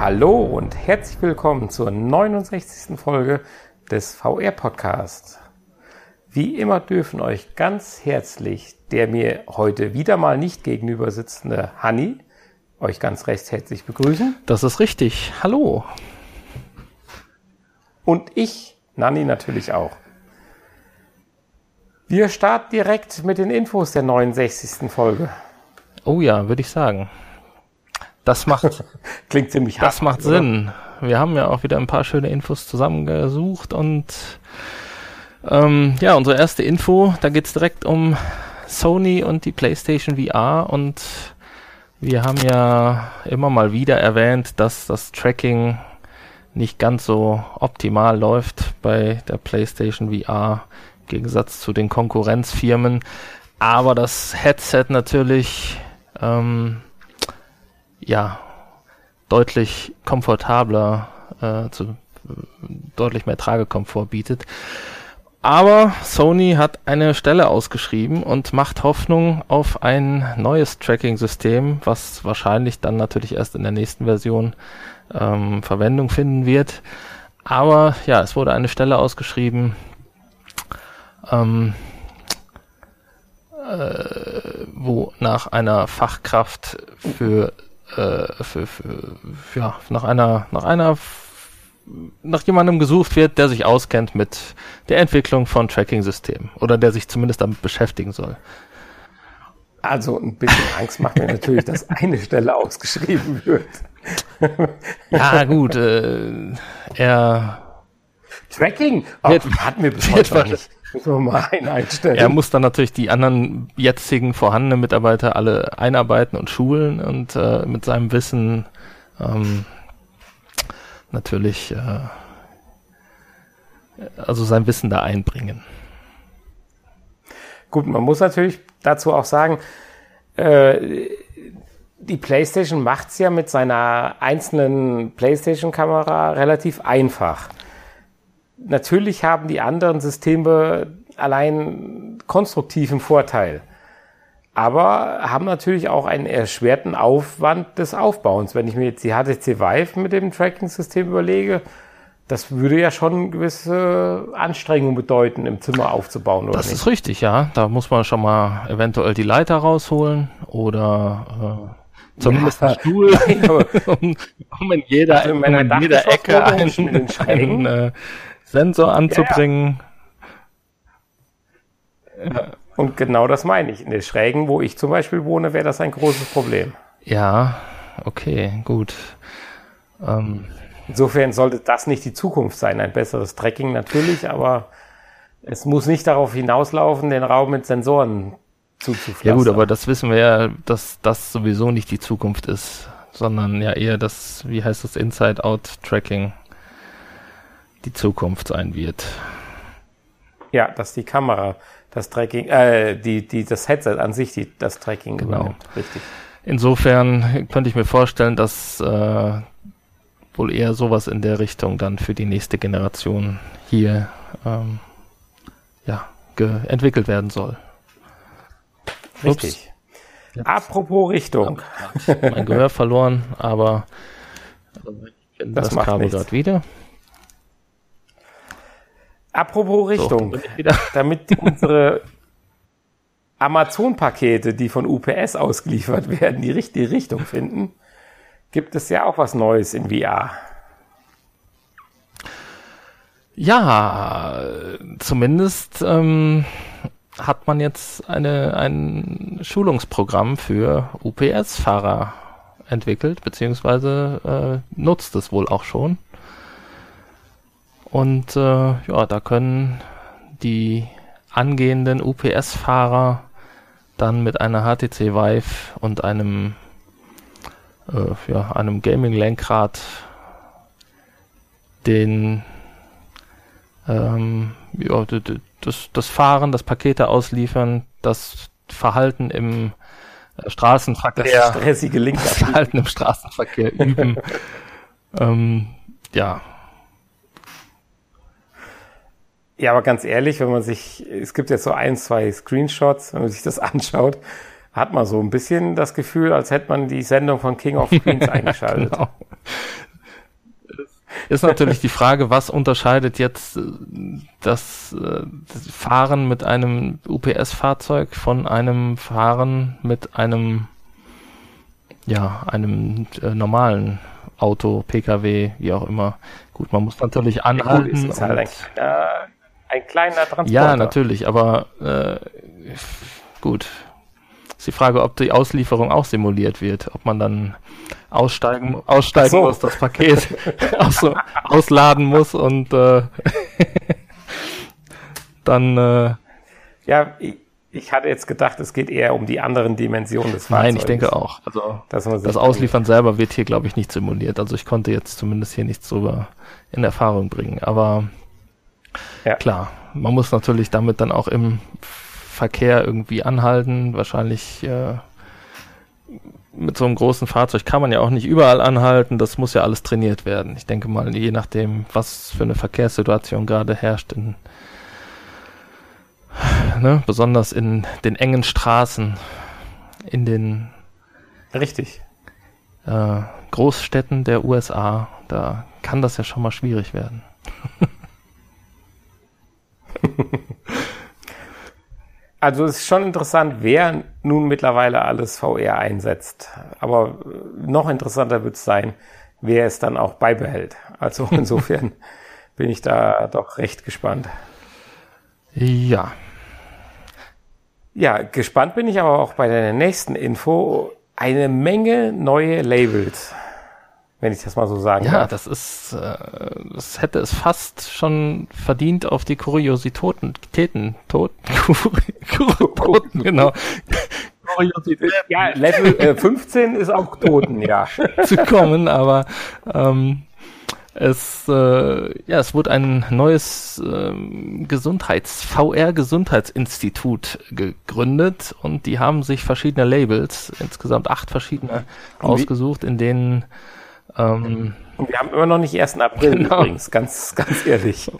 Hallo und herzlich willkommen zur 69. Folge des VR Podcasts. Wie immer dürfen euch ganz herzlich der mir heute wieder mal nicht gegenüber sitzende Hanni euch ganz recht herzlich begrüßen. Das ist richtig. Hallo. Und ich, Nanni, natürlich auch. Wir starten direkt mit den Infos der 69. Folge. Oh ja, würde ich sagen. Das macht klingt ziemlich hart. Das macht oder? Sinn. Wir haben ja auch wieder ein paar schöne Infos zusammengesucht und ähm, ja, unsere erste Info, da geht es direkt um Sony und die PlayStation VR und wir haben ja immer mal wieder erwähnt, dass das Tracking nicht ganz so optimal läuft bei der PlayStation VR im Gegensatz zu den Konkurrenzfirmen. Aber das Headset natürlich ähm, ja deutlich komfortabler, äh, zu, deutlich mehr Tragekomfort bietet. Aber Sony hat eine Stelle ausgeschrieben und macht Hoffnung auf ein neues Tracking-System, was wahrscheinlich dann natürlich erst in der nächsten Version ähm, Verwendung finden wird. Aber ja, es wurde eine Stelle ausgeschrieben, ähm, äh, wo nach einer Fachkraft für, äh, für, für, ja, nach einer, nach einer, nach jemandem gesucht wird, der sich auskennt mit der Entwicklung von Tracking-Systemen oder der sich zumindest damit beschäftigen soll. Also ein bisschen Angst macht mir natürlich, dass eine Stelle ausgeschrieben wird. ja, gut, äh, er Tracking oh, wird, hat mir bis heute nicht. Müssen wir mal einen einstellen. Er muss dann natürlich die anderen jetzigen vorhandenen Mitarbeiter alle einarbeiten und schulen und äh, mit seinem Wissen ähm, natürlich äh, also sein Wissen da einbringen. Gut, man muss natürlich dazu auch sagen, äh, die PlayStation macht's ja mit seiner einzelnen PlayStation-Kamera relativ einfach natürlich haben die anderen Systeme allein konstruktiven Vorteil, aber haben natürlich auch einen erschwerten Aufwand des Aufbauens. Wenn ich mir jetzt die HTC Vive mit dem Tracking-System überlege, das würde ja schon gewisse Anstrengungen bedeuten, im Zimmer aufzubauen, oder Das nicht? ist richtig, ja. Da muss man schon mal eventuell die Leiter rausholen oder äh, zumindest ja, einen Stuhl, um, um, in jeder, also in in jeder Ecke einen, einen, äh, Sensor anzubringen. Ja. Ja. Und genau das meine ich. In den Schrägen, wo ich zum Beispiel wohne, wäre das ein großes Problem. Ja, okay, gut. Ähm. Insofern sollte das nicht die Zukunft sein. Ein besseres Tracking natürlich, aber es muss nicht darauf hinauslaufen, den Raum mit Sensoren zuzupflastern. Ja gut, aber das wissen wir ja, dass das sowieso nicht die Zukunft ist, sondern ja eher das, wie heißt das, Inside-Out-Tracking die Zukunft sein wird. Ja, dass die Kamera das Tracking, äh, die, die, das Headset an sich die, das Tracking genau. übernimmt. Richtig. Insofern könnte ich mir vorstellen, dass äh, wohl eher sowas in der Richtung dann für die nächste Generation hier ähm, ja, entwickelt werden soll. Richtig. Ups. Apropos Richtung. Ja, mein Gehör verloren, aber das, das Kabel gerade wieder. Apropos Richtung, so, damit unsere Amazon-Pakete, die von UPS ausgeliefert werden, die richtige Richtung finden, gibt es ja auch was Neues in VR. Ja, zumindest ähm, hat man jetzt eine, ein Schulungsprogramm für UPS-Fahrer entwickelt, beziehungsweise äh, nutzt es wohl auch schon. Und äh, ja, da können die angehenden UPS-Fahrer dann mit einer HTC Vive und einem, äh, ja, einem Gaming-Lenkrad den ähm, ja, das, das Fahren, das Pakete ausliefern, das Verhalten im äh, Straßenverkehr, das stressige Lenkrad. das Verhalten im Straßenverkehr üben. ähm, ja, Ja, aber ganz ehrlich, wenn man sich, es gibt jetzt so ein, zwei Screenshots, wenn man sich das anschaut, hat man so ein bisschen das Gefühl, als hätte man die Sendung von King of Queens eingeschaltet. genau. ist natürlich die Frage, was unterscheidet jetzt äh, das, äh, das Fahren mit einem UPS-Fahrzeug von einem Fahren mit einem, ja, einem äh, normalen Auto, PKW, wie auch immer. Gut, man muss natürlich anhalten. Ja, gut, ist halt ein, kleiner, ein kleiner Transporter. Ja, natürlich, aber äh, gut. Ist die Frage, ob die Auslieferung auch simuliert wird, ob man dann aussteigen, aussteigen so. muss, das Paket aus, ausladen muss und äh, dann. Äh, ja, ich, ich, hatte jetzt gedacht, es geht eher um die anderen Dimensionen des Fahrzeugs. Nein, ich denke auch. Also das Ausliefern selber wird hier, glaube ich, nicht simuliert. Also ich konnte jetzt zumindest hier nichts drüber in Erfahrung bringen. Aber ja. klar, man muss natürlich damit dann auch im Verkehr irgendwie anhalten. Wahrscheinlich äh, mit so einem großen Fahrzeug kann man ja auch nicht überall anhalten. Das muss ja alles trainiert werden. Ich denke mal, je nachdem, was für eine Verkehrssituation gerade herrscht, in, ne, besonders in den engen Straßen, in den richtig äh, Großstädten der USA, da kann das ja schon mal schwierig werden. Also es ist schon interessant, wer nun mittlerweile alles VR einsetzt. Aber noch interessanter wird es sein, wer es dann auch beibehält. Also insofern bin ich da doch recht gespannt. Ja. Ja, gespannt bin ich aber auch bei der nächsten Info. Eine Menge neue Labels wenn ich das mal so sagen ja, darf. Ja, das ist, äh, das hätte es fast schon verdient auf die Kuriositäten, Täten, Toten, Toten, genau. Kuriosität. Ja, Level äh, 15 ist auch Toten, ja. zu kommen, aber ähm, es, äh, ja, es wurde ein neues ähm, Gesundheits, VR-Gesundheitsinstitut gegründet und die haben sich verschiedene Labels, insgesamt acht verschiedene, ausgesucht, in denen ähm, und wir haben immer noch nicht 1. April genau. übrigens, ganz, ganz ehrlich.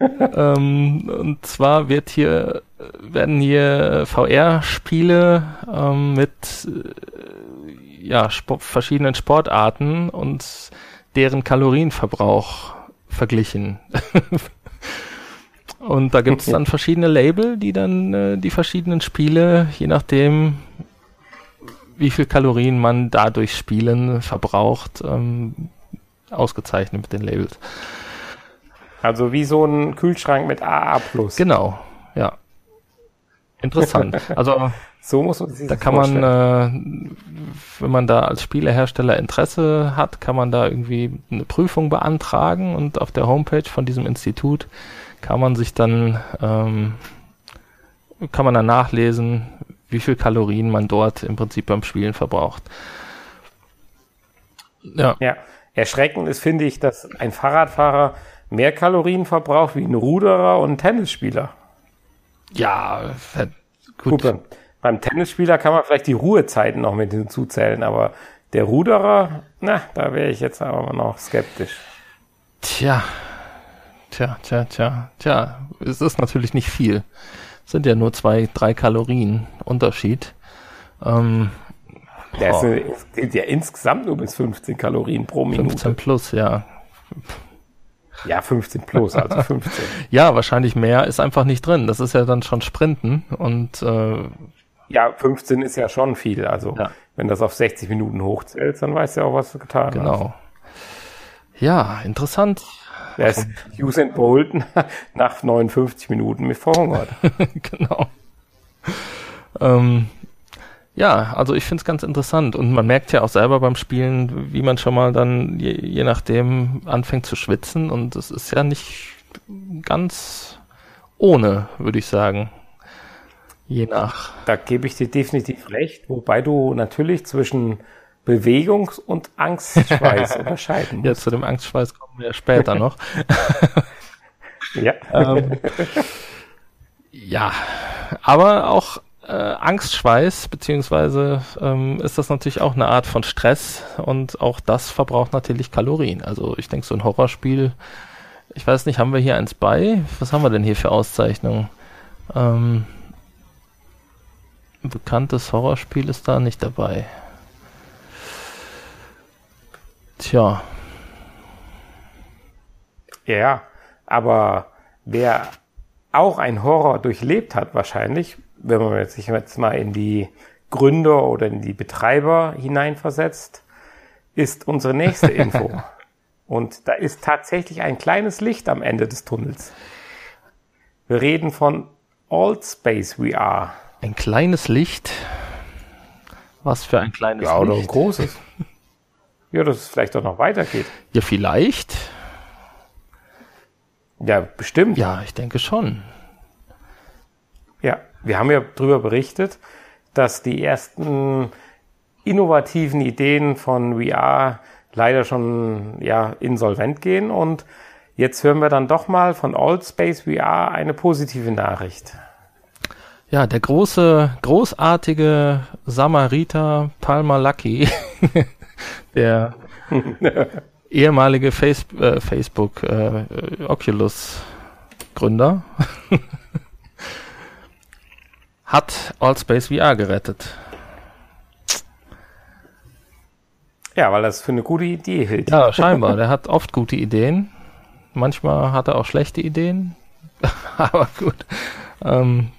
ähm, und zwar wird hier, werden hier VR-Spiele ähm, mit äh, ja, Sport, verschiedenen Sportarten und deren Kalorienverbrauch verglichen. und da gibt es dann verschiedene Label, die dann äh, die verschiedenen Spiele, je nachdem, wie viel Kalorien man dadurch Spielen verbraucht, ähm, ausgezeichnet mit den Labels. Also wie so ein Kühlschrank mit AA+. Genau, ja. Interessant. Also so muss man sich da kann vorstellen. man, äh, wenn man da als Spielehersteller Interesse hat, kann man da irgendwie eine Prüfung beantragen und auf der Homepage von diesem Institut kann man sich dann ähm, kann man dann nachlesen, wie viel Kalorien man dort im Prinzip beim Spielen verbraucht. Ja. ja. Erschreckend ist, finde ich, dass ein Fahrradfahrer mehr Kalorien verbraucht wie ein Ruderer und ein Tennisspieler. Ja, gut. gut beim Tennisspieler kann man vielleicht die Ruhezeiten noch mit hinzuzählen, aber der Ruderer, na, da wäre ich jetzt aber noch skeptisch. Tja, tja, tja, tja, tja, es ist natürlich nicht viel sind ja nur zwei, drei Kalorien Unterschied. Ähm, der oh. ist, geht ja insgesamt nur bis 15 Kalorien pro Minute. 15 plus, ja. Ja, 15 plus, also 15. ja, wahrscheinlich mehr ist einfach nicht drin. Das ist ja dann schon Sprinten und äh, ja, 15 ist ja schon viel. Also ja. wenn das auf 60 Minuten hochzählt, dann weißt du ja auch, was du getan genau. hast. Genau. Ja, interessant. Der ist Usain Bolt nach 59 Minuten mit verhungert. genau. Ähm, ja, also ich finde es ganz interessant und man merkt ja auch selber beim Spielen, wie man schon mal dann je, je nachdem anfängt zu schwitzen und es ist ja nicht ganz ohne, würde ich sagen. Je nach. Da gebe ich dir definitiv recht, wobei du natürlich zwischen Bewegungs- und Angstschweiß unterscheiden musst. Ja, zu dem Angstschweiß kommen wir später noch. ja. ähm, ja, aber auch äh, Angstschweiß, beziehungsweise ähm, ist das natürlich auch eine Art von Stress und auch das verbraucht natürlich Kalorien. Also ich denke, so ein Horrorspiel, ich weiß nicht, haben wir hier eins bei? Was haben wir denn hier für Auszeichnungen? Ähm, ein bekanntes Horrorspiel ist da nicht dabei. Tja. Ja. Aber wer auch ein Horror durchlebt hat, wahrscheinlich, wenn man sich jetzt mal in die Gründer oder in die Betreiber hineinversetzt, ist unsere nächste Info. Und da ist tatsächlich ein kleines Licht am Ende des Tunnels. Wir reden von Space VR. Ein kleines Licht. Was für ein kleines ja, Licht? Ja, oder ein großes. ja, dass es vielleicht auch noch weitergeht. Ja, vielleicht. Ja, bestimmt. Ja, ich denke schon. Ja, wir haben ja darüber berichtet, dass die ersten innovativen Ideen von VR leider schon ja, insolvent gehen und jetzt hören wir dann doch mal von Space VR eine positive Nachricht. Ja, der große, großartige Samariter Palmer Lucky, der ehemalige Face äh, Facebook äh, Oculus Gründer, hat Allspace VR gerettet. Ja, weil das für eine gute Idee hält. Ja, scheinbar. Der hat oft gute Ideen. Manchmal hat er auch schlechte Ideen. Aber gut. Ähm,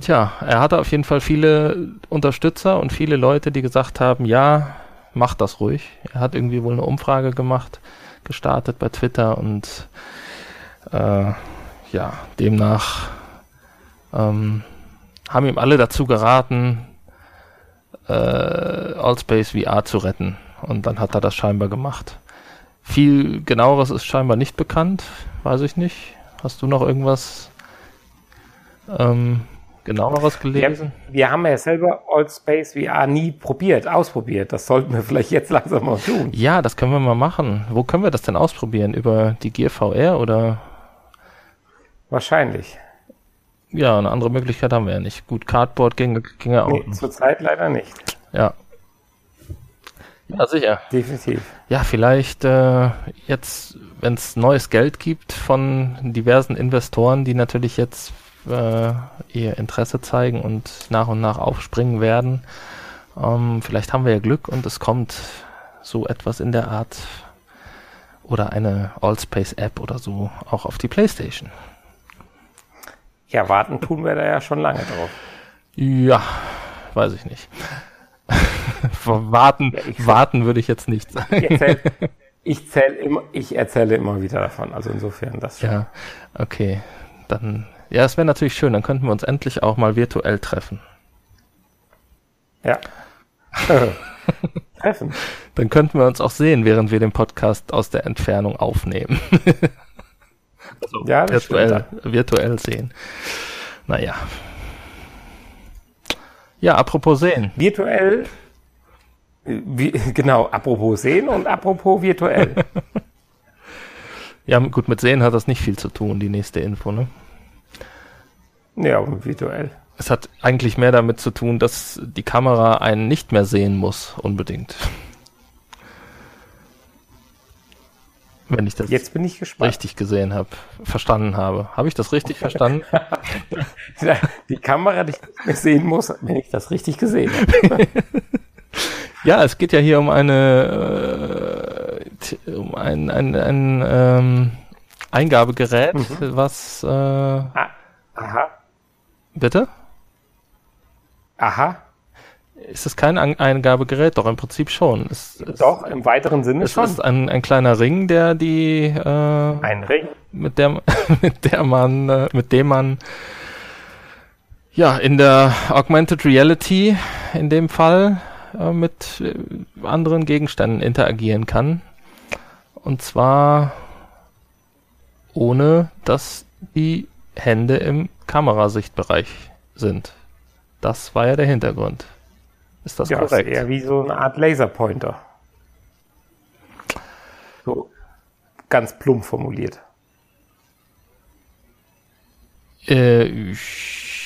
tja, er hatte auf jeden Fall viele Unterstützer und viele Leute, die gesagt haben, ja, mach das ruhig. Er hat irgendwie wohl eine Umfrage gemacht, gestartet bei Twitter und äh, ja, demnach ähm, haben ihm alle dazu geraten, äh, Allspace VR zu retten. Und dann hat er das scheinbar gemacht. Viel genaueres ist scheinbar nicht bekannt, weiß ich nicht. Hast du noch irgendwas ähm, genaueres gelesen? Wir, wir haben ja selber Allspace VR nie probiert, ausprobiert. Das sollten wir vielleicht jetzt langsam mal tun. Ja, das können wir mal machen. Wo können wir das denn ausprobieren? Über die Gear VR oder? Wahrscheinlich. Ja, eine andere Möglichkeit haben wir ja nicht. Gut, Cardboard ging, ging ja auch. Nee, zurzeit leider nicht. Ja. Ja, sicher. Definitiv. Ja, vielleicht äh, jetzt, wenn es neues Geld gibt von diversen Investoren, die natürlich jetzt äh, ihr Interesse zeigen und nach und nach aufspringen werden. Ähm, vielleicht haben wir ja Glück und es kommt so etwas in der Art oder eine Allspace App oder so auch auf die PlayStation. Ja, warten tun wir da ja schon lange drauf. Ja, weiß ich nicht. warten, ja, warten würde ich jetzt nicht sagen. Ich erzähle, ich, zähl immer, ich erzähle immer wieder davon. Also insofern das schon. Ja, okay. Dann, ja, es wäre natürlich schön. Dann könnten wir uns endlich auch mal virtuell treffen. Ja. treffen. Dann könnten wir uns auch sehen, während wir den Podcast aus der Entfernung aufnehmen. Also ja, virtuell, virtuell sehen. Naja. Ja, apropos sehen. Virtuell, wie, genau, apropos sehen und apropos virtuell. ja, gut, mit sehen hat das nicht viel zu tun, die nächste Info, ne? Ja, virtuell. Es hat eigentlich mehr damit zu tun, dass die Kamera einen nicht mehr sehen muss, unbedingt. Wenn ich das Jetzt bin ich gespannt. richtig gesehen habe, verstanden habe. Habe ich das richtig verstanden? Die Kamera, die ich sehen muss, wenn ich das richtig gesehen habe. ja, es geht ja hier um eine äh, um ein, ein, ein ähm, Eingabegerät, mhm. was äh, ah, aha. Bitte? Aha. Ist es kein An Eingabegerät? Doch, im Prinzip schon. Es, Doch, im weiteren Sinne es schon. Es ist ein, ein kleiner Ring, der die... Äh, ein Ring? Mit, der, mit der man, äh, mit dem man ja, in der Augmented Reality in dem Fall äh, mit äh, anderen Gegenständen interagieren kann. Und zwar ohne, dass die Hände im Kamerasichtbereich sind. Das war ja der Hintergrund. Ist das ja, korrekt? Ist eher wie so eine Art Laserpointer. So ganz plump formuliert. Äh,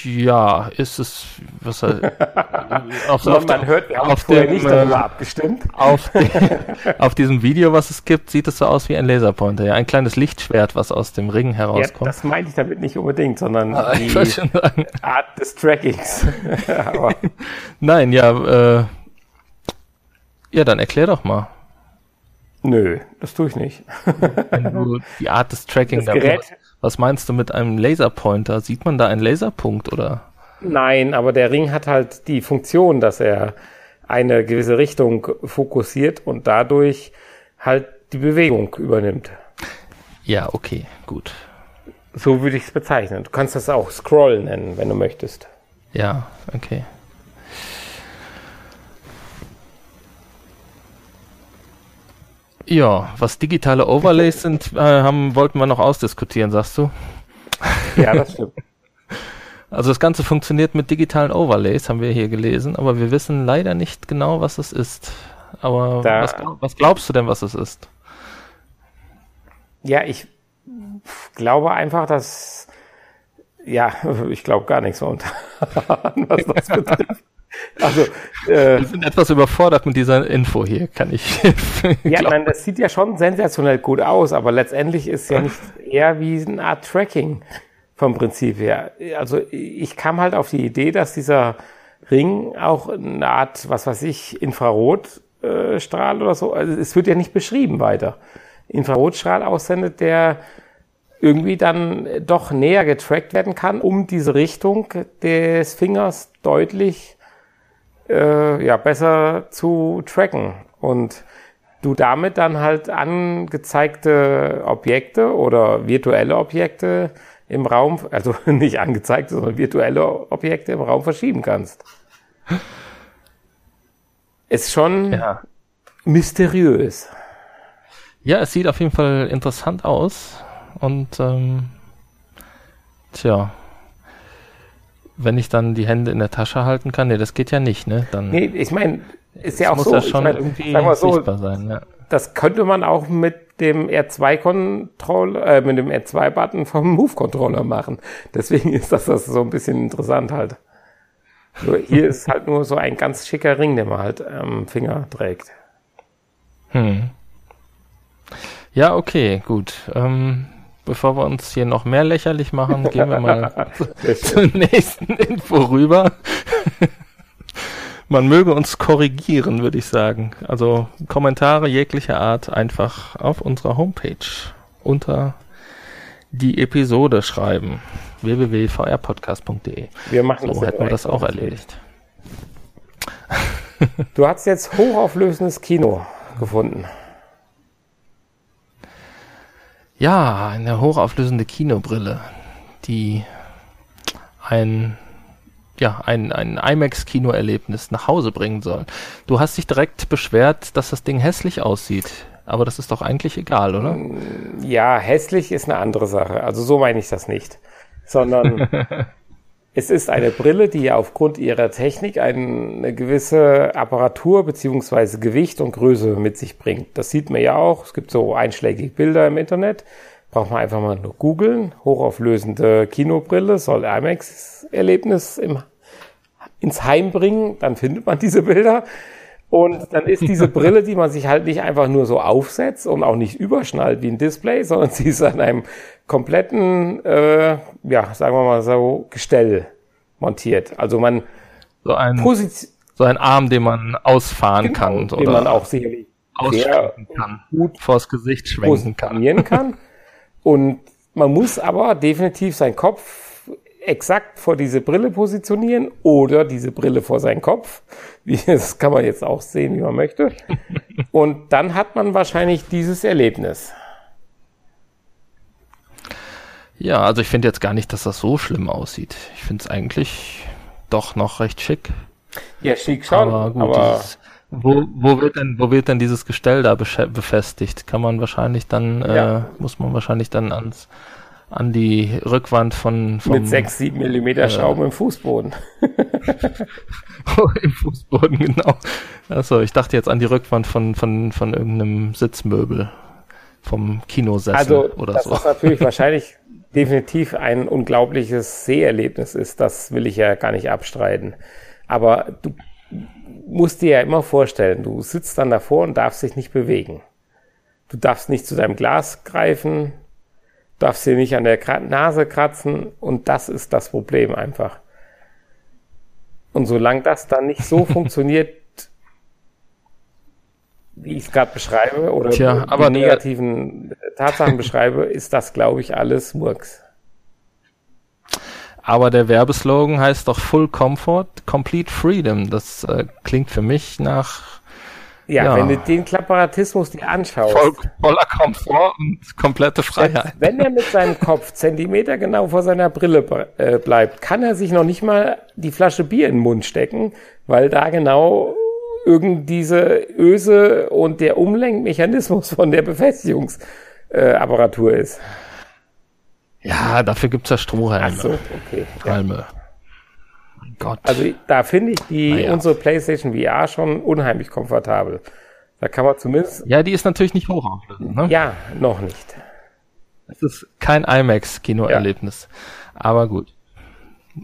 ja, ist es, was auf, auf, man hört, wir auf dem, nicht darüber äh, abgestimmt. Auf, de, auf diesem Video, was es gibt, sieht es so aus wie ein Laserpointer, ja, ein kleines Lichtschwert, was aus dem Ring herauskommt. Ja, das meinte ich damit nicht unbedingt, sondern ah, die Art des Trackings. Nein, ja, äh, ja, dann erklär doch mal. Nö, das tue ich nicht. Wenn du die Art des Tracking das Gerät, was, meinst du mit einem Laserpointer? Sieht man da einen Laserpunkt oder? Nein, aber der Ring hat halt die Funktion, dass er eine gewisse Richtung fokussiert und dadurch halt die Bewegung übernimmt. Ja, okay, gut. So würde ich es bezeichnen. Du kannst das auch Scroll nennen, wenn du möchtest. Ja, okay. Ja, was digitale Overlays sind, äh, haben, wollten wir noch ausdiskutieren, sagst du? Ja, das stimmt. Also das Ganze funktioniert mit digitalen Overlays, haben wir hier gelesen, aber wir wissen leider nicht genau, was es ist. Aber Da- was, was glaubst du denn, was es ist? Ja, ich glaube einfach, dass ja, ich glaube gar nichts momentan, was das betrifft. Also, äh, Wir sind etwas überfordert mit dieser Info hier, kann ich. ja, nein, das sieht ja schon sensationell gut aus, aber letztendlich ist ja nicht eher wie eine Art Tracking vom Prinzip her. Also ich kam halt auf die Idee, dass dieser Ring auch eine Art, was weiß ich, Infrarotstrahl äh, oder so, also es wird ja nicht beschrieben weiter. Infrarotstrahl aussendet, der irgendwie dann doch näher getrackt werden kann, um diese Richtung des Fingers deutlich äh, ja, besser zu tracken. Und du damit dann halt angezeigte Objekte oder virtuelle Objekte im Raum, also nicht angezeigte, sondern virtuelle Objekte im Raum verschieben kannst. Ist schon ja. mysteriös. ja, es sieht auf jeden Fall interessant aus. Und ähm, tja, wenn ich dann die Hände in der Tasche halten kann, nee, das geht ja nicht, ne? Dann Nee, ich meine, ist ja auch muss so. das ich schon mein, irgendwie sagen wir so, sichtbar sein. Ja. das könnte man auch mit dem R2-Controller, äh, mit dem R2-Button vom Move-Controller machen. Deswegen ist das, das so ein bisschen interessant halt. Nur hier ist halt nur so ein ganz schicker Ring, den man halt am Finger trägt. Hm. Ja, okay, gut. Ähm, bevor wir uns hier noch mehr lächerlich machen, gehen wir mal zur nächsten Info rüber. Man möge uns korrigieren, würde ich sagen. Also Kommentare jeglicher Art einfach auf unserer Homepage unter die Episode schreiben. www.vrpodcast.de. Wir machen das So ja hätten wir das auch erledigt. Du hast jetzt hochauflösendes Kino gefunden. Ja, eine hochauflösende Kinobrille, die ein, ja, ein, ein IMAX-Kinoerlebnis nach Hause bringen soll. Du hast dich direkt beschwert, dass das Ding hässlich aussieht. Aber das ist doch eigentlich egal, oder? Ja, hässlich ist eine andere Sache. Also so meine ich das nicht. Sondern es ist eine Brille, die aufgrund ihrer Technik eine gewisse Apparatur beziehungsweise Gewicht und Größe mit sich bringt. Das sieht man ja auch. Es gibt so einschlägige Bilder im Internet. Braucht man einfach mal nur googeln. Hochauflösende Kinobrille soll IMAX-Erlebnis im, ins Heim bringen. Dann findet man diese Bilder. Und dann ist diese Brille, die man sich halt nicht einfach nur so aufsetzt und auch nicht überschnallt wie ein Display, sondern sie ist an einem kompletten, äh, ja, sagen wir mal so, Gestell montiert. Also man So ein, so ein Arm, den man ausfahren kann den oder man auch sicherlich ausschwenken kann, gut vors Gesicht schwenken kann. kann. Und man muss aber definitiv seinen Kopf exakt vor diese Brille positionieren oder diese Brille vor seinen Kopf. Das kann man jetzt auch sehen, wie man möchte. Und dann hat man wahrscheinlich dieses Erlebnis. Ja, also ich finde jetzt gar nicht, dass das so schlimm aussieht. Ich finde es eigentlich doch noch recht schick. Ja, schick schon. aber gut, aber dieses, wo, wo, wird denn, wo wird denn dieses Gestell da befestigt? Kann man wahrscheinlich dann, äh, Ja. muss man wahrscheinlich dann ans, an die Rückwand von, vom, mit 6, 7 Millimeter Schrauben im Fußboden. im Fußboden, genau. Achso, ich dachte jetzt an die Rückwand von, von, von irgendeinem Sitzmöbel. Vom Kinosessel Also, oder dass so. das natürlich wahrscheinlich definitiv ein unglaubliches Seherlebnis ist, das will ich ja gar nicht abstreiten. Aber du musst dir ja immer vorstellen, du sitzt dann davor und darfst dich nicht bewegen. Du darfst nicht zu deinem Glas greifen, darfst dir nicht an der Nase kratzen und das ist das Problem einfach. Und solange das dann nicht so funktioniert, wie ich es gerade beschreibe oder Tja, die aber negativen Tatsachen beschreibe, ist das, glaube ich, alles Murks. Aber der Werbeslogan heißt doch Full Comfort, Complete Freedom. Das äh, klingt für mich nach Ja, Ja. wenn du den Klapparatismus dir anschaust, voll, voller Komfort und komplette Freiheit. selbst wenn er mit seinem Kopf Zentimeter genau vor seiner Brille äh, bleibt, kann er sich noch nicht mal die Flasche Bier in den Mund stecken, weil da genau irgend diese Öse und der Umlenkmechanismus von der Befestigungsapparatur äh, ist. Ja, dafür gibt's ja Strohhalme. Ach so, okay. Ja. Halme. Gott. Also da finde ich die Naja. unsere PlayStation VR schon unheimlich komfortabel. Da kann man zumindest ja, die ist natürlich nicht hochauflösend. Ne? ja noch nicht. Es ist kein IMAX-Kinoerlebnis. Aber gut.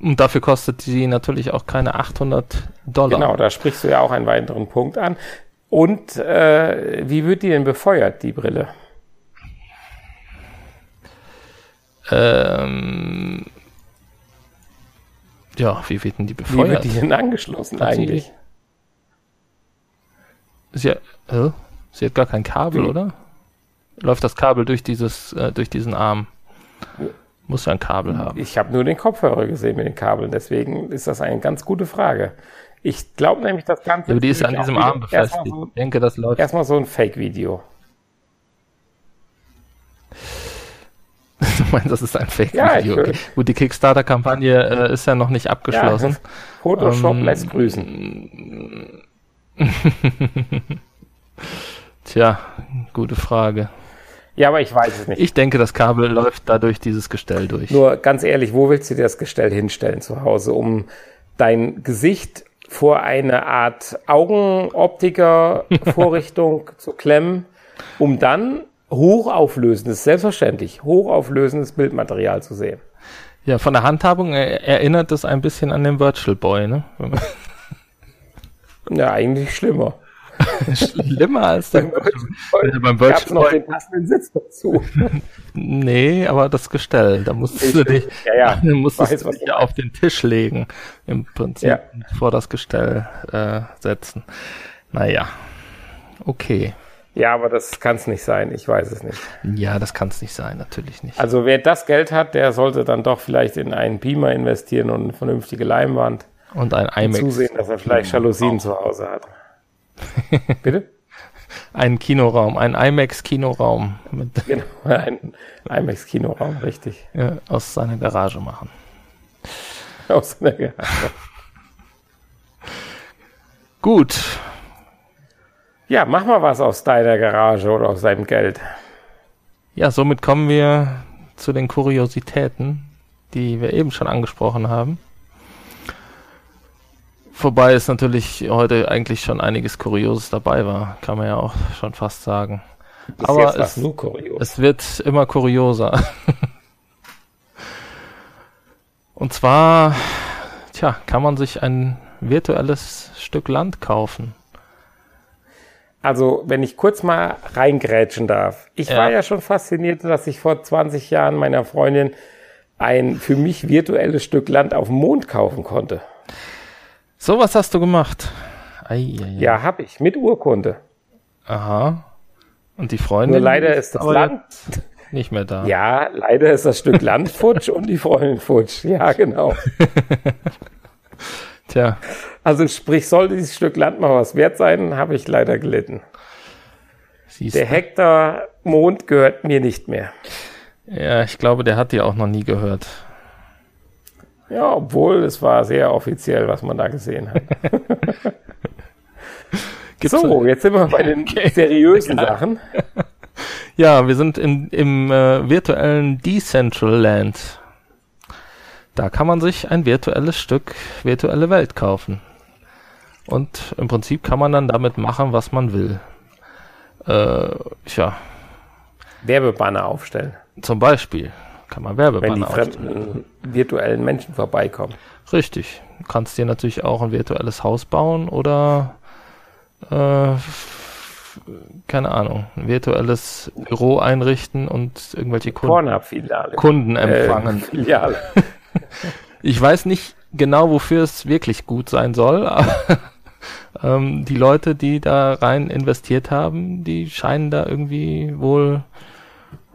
Und dafür kostet die natürlich auch keine 800 Dollar. Genau, da sprichst du ja auch einen weiteren Punkt an. Und äh, wie wird die denn befeuert, die Brille? Ähm, ja, wie wird denn die Wie befeuert? wird die denn angeschlossen eigentlich? Sie, hat- äh, sie hat gar kein Kabel, Wie? oder? Läuft das Kabel durch dieses, äh, durch diesen Arm? Muss ja ein Kabel haben. Ich habe nur den Kopfhörer gesehen mit den Kabeln, deswegen ist das eine ganz gute Frage. Ich glaube nämlich, das Ganze Ja, die ist an diesem Arm befestigt. So, Ich denke, das läuft. erstmal so ein Fake-Video. Du meinst, das ist ein Ja, Fake-Video. ich- okay. Gut, die Kickstarter-Kampagne äh, ist ja noch nicht Ja, abgeschlossen. Photoshop Ähm, lässt grüßen. Tja, gute Frage. Ja, aber ich weiß es nicht. Ich denke, das Kabel läuft da durch dieses Gestell durch. Nur ganz ehrlich, wo willst du dir das Gestell hinstellen zu Hause, um dein Gesicht vor eine Art Augenoptiker-Vorrichtung zu klemmen, um dann hochauflösendes, selbstverständlich, hochauflösendes Bildmaterial zu sehen? Ja, von der Handhabung er erinnert es ein bisschen an den Virtual Boy, ne? Ja, eigentlich schlimmer. Schlimmer als der Virtual Boy. Beim Gab's Virtual noch Boy. den passenden Sitz dazu. Nee, aber das Gestell, da musstest du dich, Ja, ja, da musstest weiß, du dich auf den Tisch legen, im Prinzip, Ja. vor das Gestell äh, setzen. Naja, okay. Ja, aber das kann es nicht sein. Ich weiß es nicht. Ja, das kann es nicht sein, natürlich nicht. Also wer das Geld hat, der sollte dann doch vielleicht in einen Beamer investieren und eine vernünftige Leinwand. Und ein IMAX, Zusehen, dass er vielleicht Jalousien zu Hause hat. Bitte? einen Kinoraum, ein IMAX-Kinoraum mit, Genau, ein IMAX-Kinoraum, richtig. ja, aus seiner Garage machen. Aus der Garage. Gut, Ja, mach mal was aus deiner Garage oder aus deinem Geld. ja, somit kommen wir zu den Kuriositäten, die wir eben schon angesprochen haben. Wobei es natürlich heute eigentlich schon einiges Kurioses dabei war, kann man ja auch schon fast sagen. Bis Aber es- nur kurios. Es wird immer kurioser. Und zwar, tja, kann man sich ein virtuelles Stück Land kaufen. Also, wenn ich kurz mal reingrätschen darf. Ich Ja. war ja schon fasziniert, dass ich vor 20 Jahren meiner Freundin ein für mich virtuelles Stück Land auf dem Mond kaufen konnte. So was hast du gemacht. Ei, ei, ei. Ja, hab ich, mit Urkunde. Aha. Und die Freundin? Nur leider ist das Land, nicht mehr da. ja, leider ist das Stück Land futsch und die Freundin futsch. Ja, genau. Tja, Also sprich, sollte dieses Stück Land mal was wert sein, habe ich leider gelitten. siehst Der. Hektar Mond gehört mir nicht mehr. Ja, ich glaube, der hat die auch noch nie gehört. Ja, obwohl es war sehr offiziell, was man da gesehen hat. So, jetzt sind wir bei den seriösen Sachen. Ja, wir sind in, im äh, virtuellen Decentraland. Da kann man sich ein virtuelles Stück virtuelle Welt kaufen. Und im Prinzip kann man dann damit machen, was man will. Äh, ja, Werbebanner aufstellen, zum Beispiel kann man wenn die Werbebanner aufstellen. fremden virtuellen Menschen vorbeikommen. Richtig. Du kannst dir natürlich auch ein virtuelles Haus bauen oder äh, keine Ahnung, ein virtuelles Büro einrichten und irgendwelche Kunden. Kunden Äh, empfangen. Filiale. Ich weiß nicht genau, wofür es wirklich gut sein soll, aber ähm, die Leute, die da rein investiert haben, die scheinen da irgendwie wohl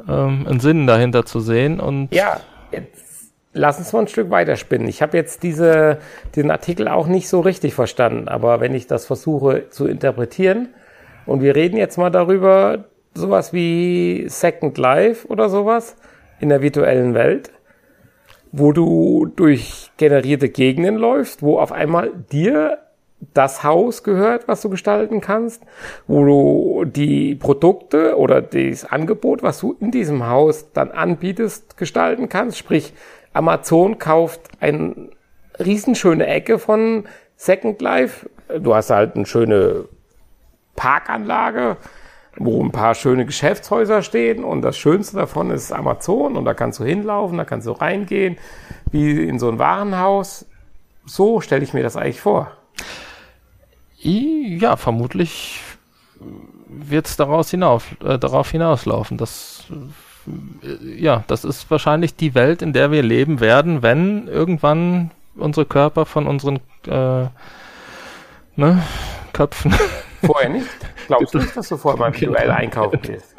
ähm, einen Sinn dahinter zu sehen. Und ja, jetzt lass uns mal ein Stück weiterspinnen. Ich habe jetzt diese, diesen Artikel auch nicht so richtig verstanden, aber wenn ich das versuche zu interpretieren, und wir reden jetzt mal darüber, sowas wie Second Life oder sowas in der virtuellen Welt, wo du durch generierte Gegenden läufst, wo auf einmal dir das Haus gehört, was du gestalten kannst, wo du die Produkte oder das Angebot, was du in diesem Haus dann anbietest, gestalten kannst. Sprich, Amazon kauft eine riesenschöne Ecke von Second Life. Du hast halt eine schöne Parkanlage, wo ein paar schöne Geschäftshäuser stehen und das Schönste davon ist Amazon und da kannst du hinlaufen, da kannst du reingehen, wie in so ein Warenhaus. So stelle ich mir das eigentlich vor. Ja, vermutlich wird es daraus hinauf, äh, darauf hinauslaufen. Das, äh, ja, das ist wahrscheinlich die Welt, in der wir leben werden, wenn irgendwann unsere Körper von unseren äh, ne, Köpfen. Vorher nicht? Glaubst du nicht, dass du vorher mal virtuell einkaufen gehst?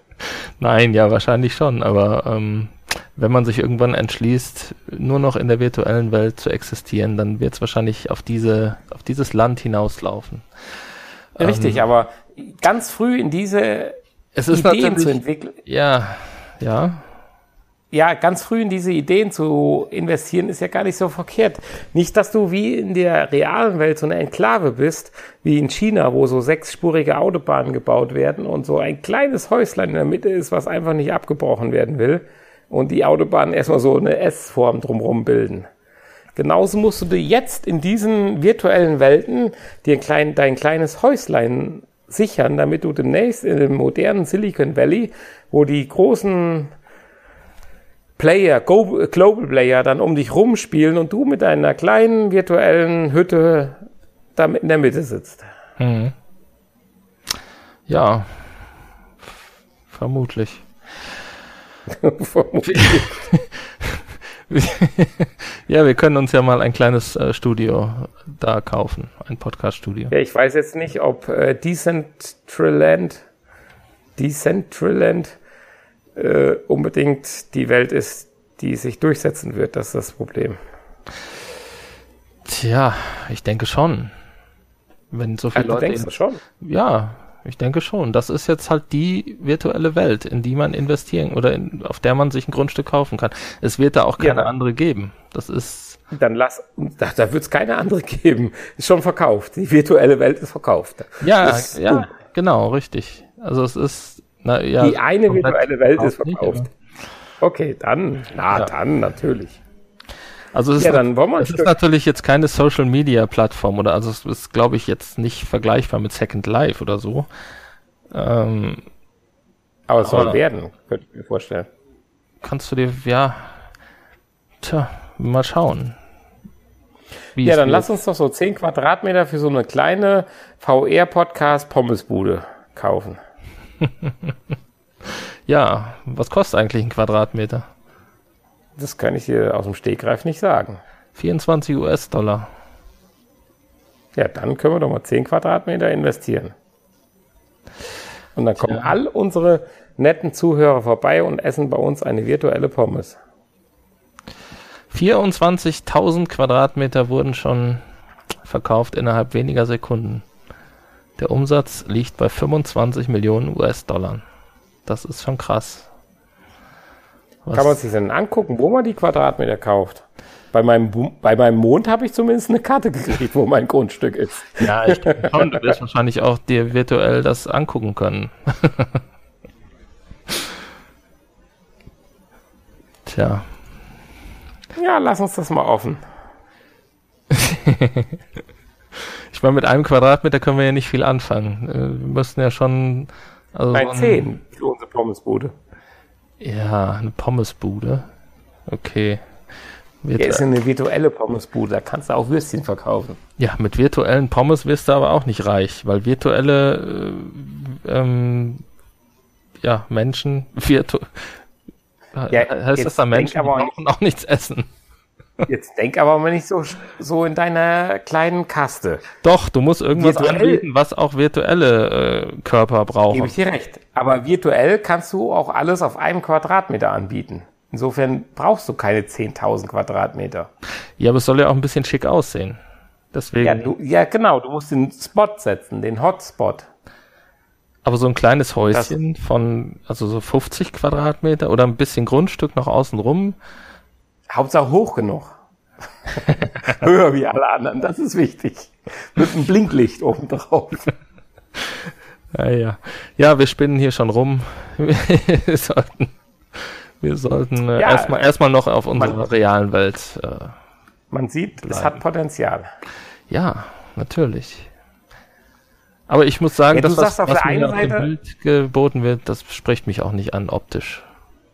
Nein, ja, wahrscheinlich schon, aber ähm, wenn man sich irgendwann entschließt, nur noch in der virtuellen Welt zu existieren, dann wird es wahrscheinlich auf diese, auf dieses Land hinauslaufen. Richtig, ähm, aber ganz früh in diese es ist Ideen zu entwickeln. Ja, ja. Ja, ganz früh in diese Ideen zu investieren, ist ja gar nicht so verkehrt. Nicht, dass du wie in der realen Welt so eine Enklave bist, wie in China, wo so sechsspurige Autobahnen gebaut werden und so ein kleines Häuslein in der Mitte ist, was einfach nicht abgebrochen werden will und die Autobahnen erstmal so eine S-Form drumherum bilden. Genauso musst du dir jetzt in diesen virtuellen Welten dir klein, dein kleines Häuslein sichern, damit du demnächst in dem modernen Silicon Valley, wo die großen Player, Global Player dann um dich rumspielen und du mit deiner kleinen virtuellen Hütte da in der Mitte sitzt. Mhm. Ja, vermutlich. ja, wir können uns ja mal ein kleines äh, Studio da kaufen, ein Podcast-Studio. Ja, ich weiß jetzt nicht, ob äh, Decentraland, Decentraland äh, unbedingt die Welt ist, die sich durchsetzen wird. Das ist das Problem. Tja, ich denke schon. Wenn so viele ja, Leute. Denkst du schon? Ja, ich denke schon. Das ist jetzt halt die virtuelle Welt, in die man investieren oder in, auf der man sich ein Grundstück kaufen kann. Es wird da auch keine ja, andere geben. Das ist. Dann lass, da, da wird es keine andere geben. Ist schon verkauft. Die virtuelle Welt ist verkauft. Ja, ja, dumm. genau, richtig. Also es ist, na, ja. Die eine virtuelle Welt ist verkauft. Nicht, okay, dann, na, ja. dann natürlich. Also es, ja, ist, dann wollen wir es ist natürlich jetzt keine Social Media Plattform oder also es ist, glaube ich, jetzt nicht vergleichbar mit Second Life oder so. Ähm, aber es soll werden, könnte ich mir vorstellen. Kannst du dir, ja, tja, mal schauen. ja, dann lass uns doch so 10 Quadratmeter für so eine kleine VR-Podcast-Pommesbude kaufen. ja, was kostet eigentlich ein Quadratmeter? Das kann ich dir aus dem Stegreif nicht sagen. 24 US-Dollar. Ja, dann können wir doch mal 10 Quadratmeter investieren. Und dann kommen ja. all unsere netten Zuhörer vorbei und essen bei uns eine virtuelle Pommes. 24.000 Quadratmeter wurden schon verkauft innerhalb weniger Sekunden. Der Umsatz liegt bei 25 Millionen US-Dollar. Das ist schon krass. Was? Kann man sich denn angucken, wo man die Quadratmeter kauft? Bei meinem, bei meinem Mond habe ich zumindest eine Karte gekriegt, wo mein Grundstück ist. Ja, ich denke schon, du wirst wahrscheinlich auch dir virtuell das angucken können. Tja. Ja, lass uns das mal offen. ich meine, mit einem Quadratmeter können wir ja nicht viel anfangen. Äh, wir müssten ja schon. Also Nein, so zehn für unsere Pommesbude. Ja, eine Pommesbude. Okay. Wird, ja, ist eine virtuelle Pommesbude, da kannst du auch Würstchen verkaufen. Ja, mit virtuellen Pommes wirst du aber auch nicht reich, weil virtuelle äh, ähm, ja, Menschen, virtu ja, heißt das da Menschen, die brauchen auch nichts essen. Jetzt denk aber mal nicht so, so in deiner kleinen Kaste. Doch, du musst irgendwas Virtuell- anbieten, was auch virtuelle äh, Körper brauchen. Gebe ich dir recht. Aber virtuell kannst du auch alles auf einem Quadratmeter anbieten. Insofern brauchst du keine 10.000 Quadratmeter. Ja, aber es soll ja auch ein bisschen schick aussehen. Deswegen. Ja, du, ja, genau. Du musst den Spot setzen, den Hotspot. aber so ein kleines Häuschen von, also so 50 Quadratmeter oder ein bisschen Grundstück noch außen rum. Hauptsache hoch genug. Höher wie alle anderen, das ist wichtig. Mit einem Blinklicht oben drauf. Ja, ja. Ja, wir spinnen hier schon rum. Wir sollten, wir sollten äh, Ja. erstmal erstmal noch auf unserer Man- realen Welt. Äh, Man sieht, es Bleiben. hat Potenzial. ja, natürlich. Aber ich muss sagen, Ja, das, was der mir einen auf dem Seite- Bild geboten wird, das spricht mich auch nicht an, optisch.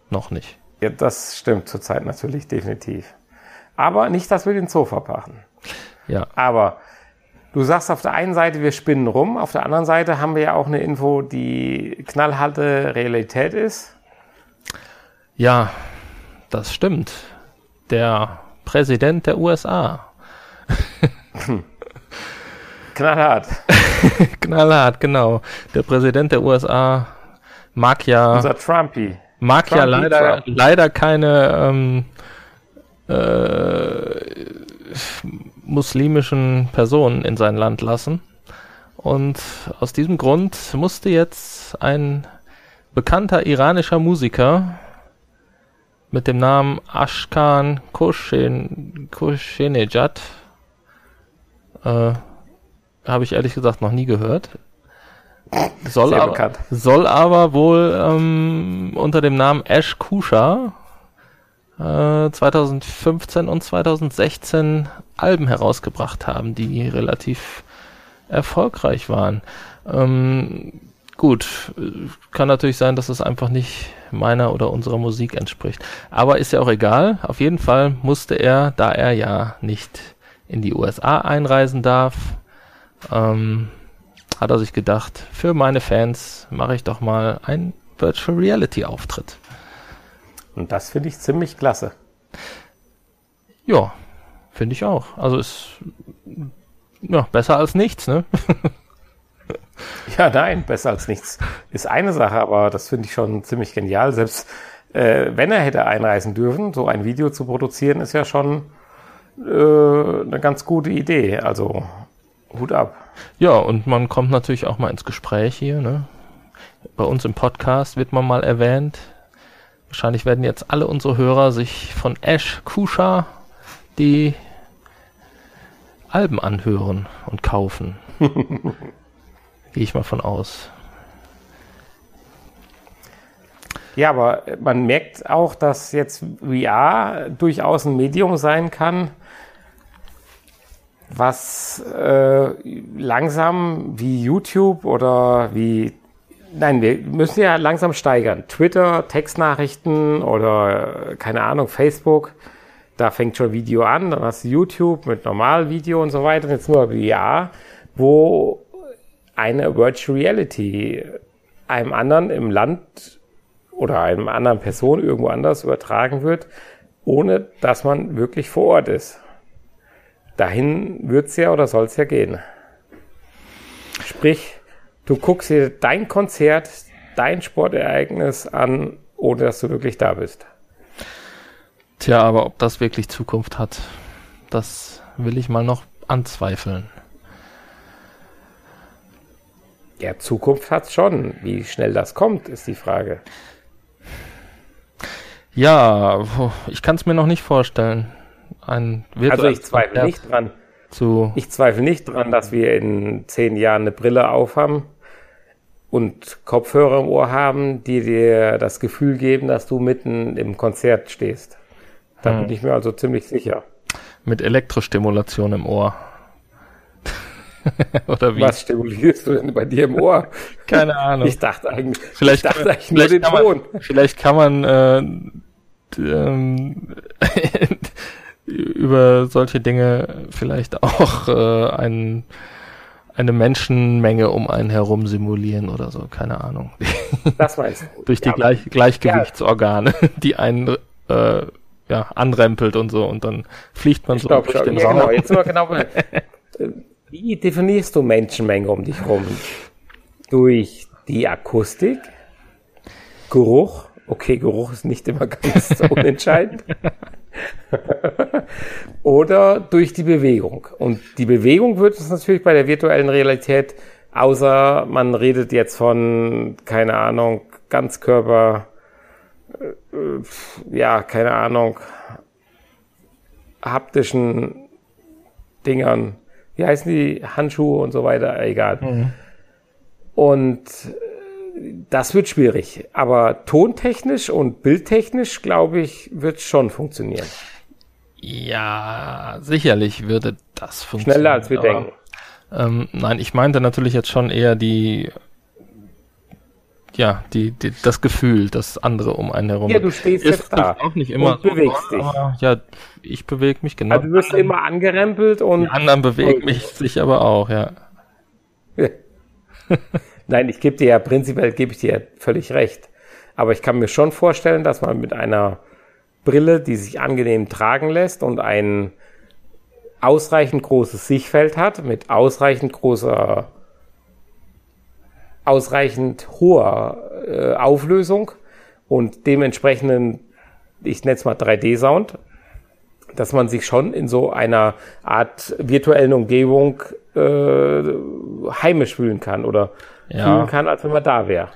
Noch nicht. Ja, das stimmt zurzeit natürlich definitiv. Aber nicht, dass wir den Zoo verpachen. Ja. Aber du sagst auf der einen Seite, wir spinnen rum, auf der anderen Seite haben wir ja auch eine Info, die knallharte Realität ist. Ja, das stimmt. Der Präsident der USA. Knallhart. Knallhart, genau. Der Präsident der USA mag ja, Unser Trumpy. Mag ja Trumpy leider, Trump. leider keine ähm, äh, muslimischen Personen in sein Land lassen. Und aus diesem Grund musste jetzt ein bekannter iranischer Musiker mit dem Namen Ashkan Koshen, Koshenejad, äh, habe ich ehrlich gesagt noch nie gehört. Soll Sehr aber, bekannt. soll aber wohl ähm, unter dem Namen Ash Kusha äh, 2015 und 2016 Alben herausgebracht haben, die relativ erfolgreich waren. Ähm, gut, kann natürlich sein, dass es einfach nicht meiner oder unserer Musik entspricht. Aber ist ja auch egal. Auf jeden Fall musste er, da er ja nicht in die USA einreisen darf, ähm, hat er sich gedacht, für meine Fans mache ich doch mal einen Virtual Reality Auftritt. Und das finde ich ziemlich klasse. Ja, finde ich auch. Also ist ja besser als nichts, ne? Ja, nein, besser als nichts. Ist eine Sache, aber das finde ich schon ziemlich genial. Selbst äh, wenn er hätte einreisen dürfen, so ein Video zu produzieren, ist ja schon äh, eine ganz gute Idee. Also Hut ab. Ja, und man kommt natürlich auch mal ins Gespräch hier, ne? Bei uns im Podcast wird man mal erwähnt. Wahrscheinlich werden jetzt alle unsere Hörer sich von Ash Kusha die Alben anhören und kaufen. Gehe ich mal von aus. Ja, aber man merkt auch, dass jetzt VR durchaus ein Medium sein kann, was äh, langsam wie YouTube oder wie Nein, wir müssen ja langsam steigern. Twitter, Textnachrichten oder äh, keine Ahnung, Facebook, da fängt schon Video an, dann hast du YouTube mit Normalvideo und so weiter und jetzt nur VR, wo eine Virtual Reality einem anderen im Land oder einem anderen Person irgendwo anders übertragen wird, ohne dass man wirklich vor Ort ist. Dahin wird's ja oder soll's ja gehen. Sprich, du guckst dir dein Konzert, dein Sportereignis an, ohne dass du wirklich da bist. Tja, aber ob das wirklich Zukunft hat, das will ich mal noch anzweifeln. Ja, Zukunft hat's schon. Wie schnell das kommt, ist die Frage. Ja, ich kann es mir noch nicht vorstellen. Ein Also virtuelles ich zweifle Konzert nicht dran. Zu, Ich zweifle nicht dran, dass wir in zehn Jahren eine Brille aufhaben und Kopfhörer im Ohr haben, die dir das Gefühl geben, dass du mitten im Konzert stehst. Da Hm. bin ich mir also ziemlich sicher. mit Elektrostimulation im Ohr. Oder wie? Was stimulierst du denn bei dir im Ohr? Keine Ahnung. Ich dachte eigentlich, vielleicht ich dachte kann, eigentlich nur vielleicht, den kann Ton. man, vielleicht kann man äh, ähm, über solche Dinge vielleicht auch äh, ein, eine Menschenmenge um einen herum simulieren oder so. Keine Ahnung. Das meinst du. Durch die Ja, Gleich Gleichgewichtsorgane, die einen äh, ja, anrempelt und so und dann fliegt man Ich so glaube durch den Ja, Raum. genau. Jetzt mal genau. äh, Wie definierst du Menschenmenge um dich rum? Durch die Akustik, Geruch. Okay, Geruch ist nicht immer ganz unentscheidend. Oder durch die Bewegung. Und die Bewegung wird es natürlich bei der virtuellen Realität, außer man redet jetzt von, keine Ahnung, Ganzkörper, äh, ja, keine Ahnung, haptischen Dingern. Wie heißen die? Handschuhe und so weiter, egal. Und äh, das wird schwierig. Aber tontechnisch und bildtechnisch, glaube ich, wird es schon funktionieren. Ja, sicherlich würde das funktionieren. Schneller als wir aber, denken. Ähm, nein, ich meinte natürlich jetzt schon eher die, ja, die, die das Gefühl, das andere um einen herum. Ja, du stehst ist jetzt da auch nicht immer und bewegst so, dich. aber, ja, ich bewege mich genau. Also du wirst immer angerempelt und die anderen bewegen mich sich aber auch, ja. Nein, ich gebe dir ja prinzipiell gebe ich dir völlig recht. Aber ich kann mir schon vorstellen, dass man mit einer Brille, die sich angenehm tragen lässt und ein ausreichend großes Sichtfeld hat, mit ausreichend großer, ausreichend hoher äh, Auflösung und dementsprechenden, ich nenne es mal 3D-Sound, dass man sich schon in so einer Art virtuellen Umgebung äh, heimisch fühlen kann oder Ja. fühlen kann, als wenn man da wäre.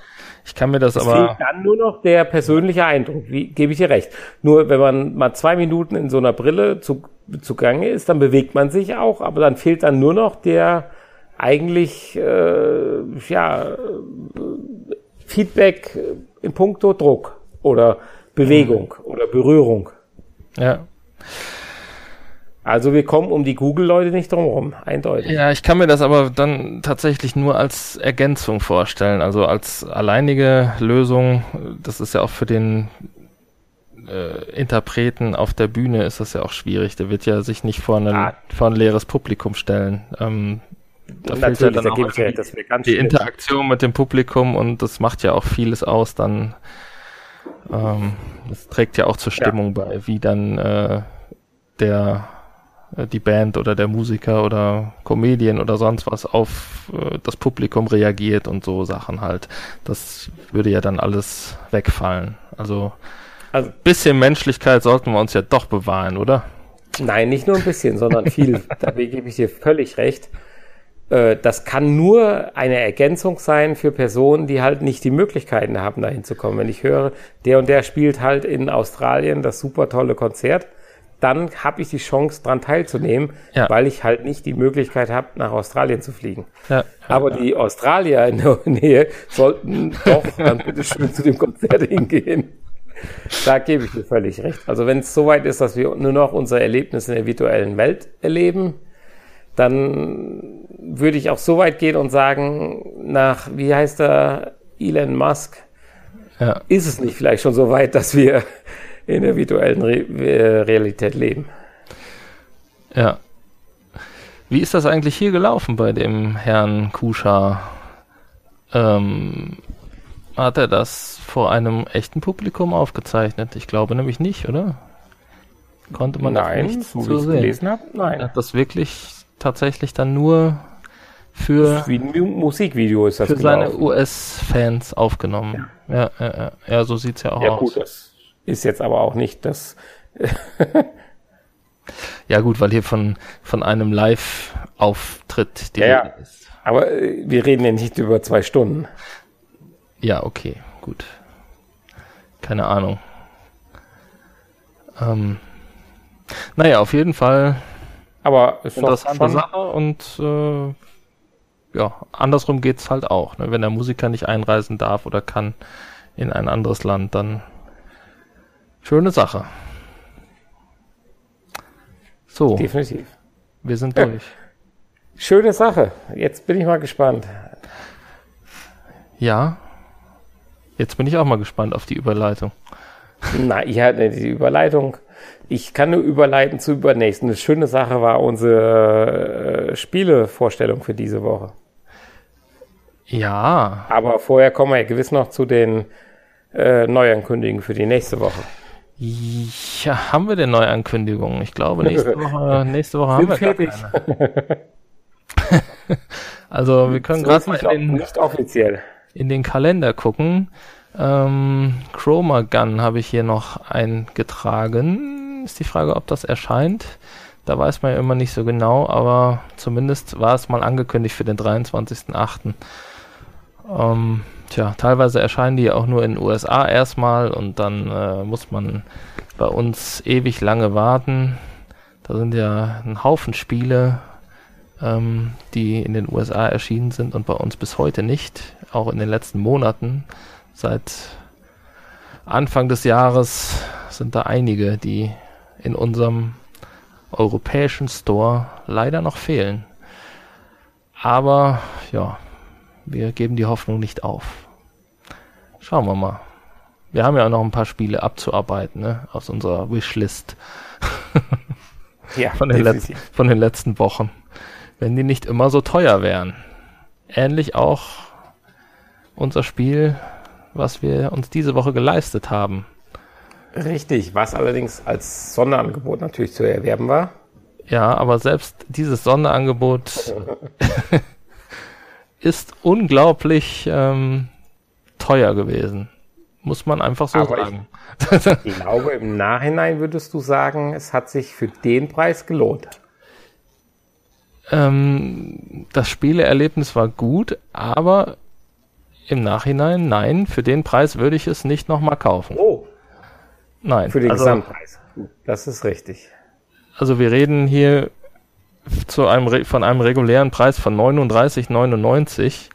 Ich kann mir das Es aber. fehlt dann nur noch der persönliche Eindruck, wie gebe ich dir recht. Nur wenn man mal zwei Minuten in so einer Brille zu, zugange ist, dann bewegt man sich auch, aber dann fehlt dann nur noch der eigentlich äh, ja, äh, Feedback in puncto Druck oder Bewegung oder Berührung. Ja. Also wir kommen um die Google-Leute nicht drum herum, eindeutig. Ja, ich kann mir das aber dann tatsächlich nur als Ergänzung vorstellen, also als alleinige Lösung. Das ist ja auch für den äh, Interpreten auf der Bühne ist das ja auch schwierig. Der wird ja sich nicht vor, einen, Ah. vor ein leeres Publikum stellen. Ähm, da fehlt ja dann da auch wäre ganz die schwierig. Interaktion mit dem Publikum und das macht ja auch vieles aus. Dann ähm, das trägt ja auch zur Stimmung bei, wie dann äh, der die Band oder der Musiker oder Comedian oder sonst was auf äh, das Publikum reagiert und so Sachen halt. Das würde ja dann alles wegfallen. Also Also- bisschen Menschlichkeit sollten wir uns ja doch bewahren, oder? Nein, nicht nur ein bisschen, sondern viel. da gebe ich dir völlig recht. Äh, Das kann nur eine Ergänzung sein für Personen, die halt nicht die Möglichkeiten haben, da hinzukommen. Wenn ich höre, der und der spielt halt in Australien das super tolle Konzert, dann habe ich die Chance, daran teilzunehmen, Ja. weil ich halt nicht die Möglichkeit habe, nach Australien zu fliegen. Ja. Aber die Australier in der Nähe sollten doch dann bitte schön zu dem Konzert hingehen. Da gebe ich dir völlig recht. Also wenn es soweit ist, dass wir nur noch unser Erlebnis in der virtuellen Welt erleben, dann würde ich auch so weit gehen und sagen, nach, wie heißt er, Elon Musk, Ja. ist es nicht vielleicht schon so weit, dass wir in der virtuellen Re äh, Realität leben? Ja. Wie ist das eigentlich hier gelaufen bei dem Herrn Kuscha? Ähm, hat er das vor einem echten Publikum aufgezeichnet? Ich glaube nämlich nicht, oder? Konnte man das Nein, nicht so es sehen? gelesen habe, Er nein. hat das wirklich tatsächlich dann nur für, Wie ein Mu- Musikvideo ist das für seine gelaufen. US-Fans aufgenommen. Ja, ja, ja, ja, so sieht's ja auch Ja aus. gut, das ist jetzt aber auch nicht das. Ja gut, weil hier von, von einem Live-Auftritt die Ja, ja. Rede ist. Aber äh, wir reden ja nicht über zwei Stunden. Ja, okay, gut. Keine Ahnung. Ähm, naja, auf jeden Fall Aber ist interessante schon, Sache und äh, ja, andersrum geht's halt auch. Ne? Wenn der Musiker nicht einreisen darf oder kann in ein anderes Land, dann schöne Sache. So, definitiv. wir sind Ja. durch. Schöne Sache. Jetzt bin ich mal gespannt. Ja. Jetzt bin ich auch mal gespannt auf die Überleitung. Na, ja, ne, die Überleitung. Ich kann nur überleiten zu übernächsten. Eine schöne Sache war unsere äh, Spielevorstellung für diese Woche. Ja, Aber vorher kommen wir ja gewiss noch zu den äh, Neuankündigungen für die nächste Woche. Ja, haben wir denn Neuankündigungen? Ich glaube, nächste Woche, nächste Woche haben wir fertig. keine. also, wir können gerade mal in den, nicht offiziell. in den Kalender gucken. Ähm, Chroma Gun habe ich hier noch eingetragen. Ist die Frage, ob das erscheint. Da weiß man ja immer nicht so genau, aber zumindest war es mal angekündigt für den 23.08. Ähm, tja, teilweise erscheinen die auch nur in den USA erstmal und dann äh, muss man bei uns ewig lange warten. Da sind ja ein Haufen Spiele, ähm, die in den USA erschienen sind und bei uns bis heute nicht. Auch in den letzten Monaten. Seit Anfang des Jahres sind da einige, die in unserem europäischen Store leider noch fehlen. Aber ja, wir geben die Hoffnung nicht auf. Schauen wir mal. Wir haben ja auch noch ein paar Spiele abzuarbeiten, ne? Aus unserer Wishlist. ja, von, den letzten, von den letzten Wochen. Wenn die nicht immer so teuer wären. Ähnlich auch unser Spiel, was wir uns diese Woche geleistet haben. Richtig, was allerdings als Sonderangebot natürlich zu erwerben war. Ja, aber selbst dieses Sonderangebot ist unglaublich ähm, teuer gewesen. Muss man einfach so aber sagen. Ich, ich glaube, im Nachhinein würdest du sagen, es hat sich für den Preis gelohnt. Ähm, das Spieleerlebnis war gut, aber im Nachhinein, nein, für den Preis würde ich es nicht nochmal kaufen. Oh. Nein. Für den also, Gesamtpreis. Das ist richtig. Also wir reden hier zu einem, von einem regulären Preis von 39,99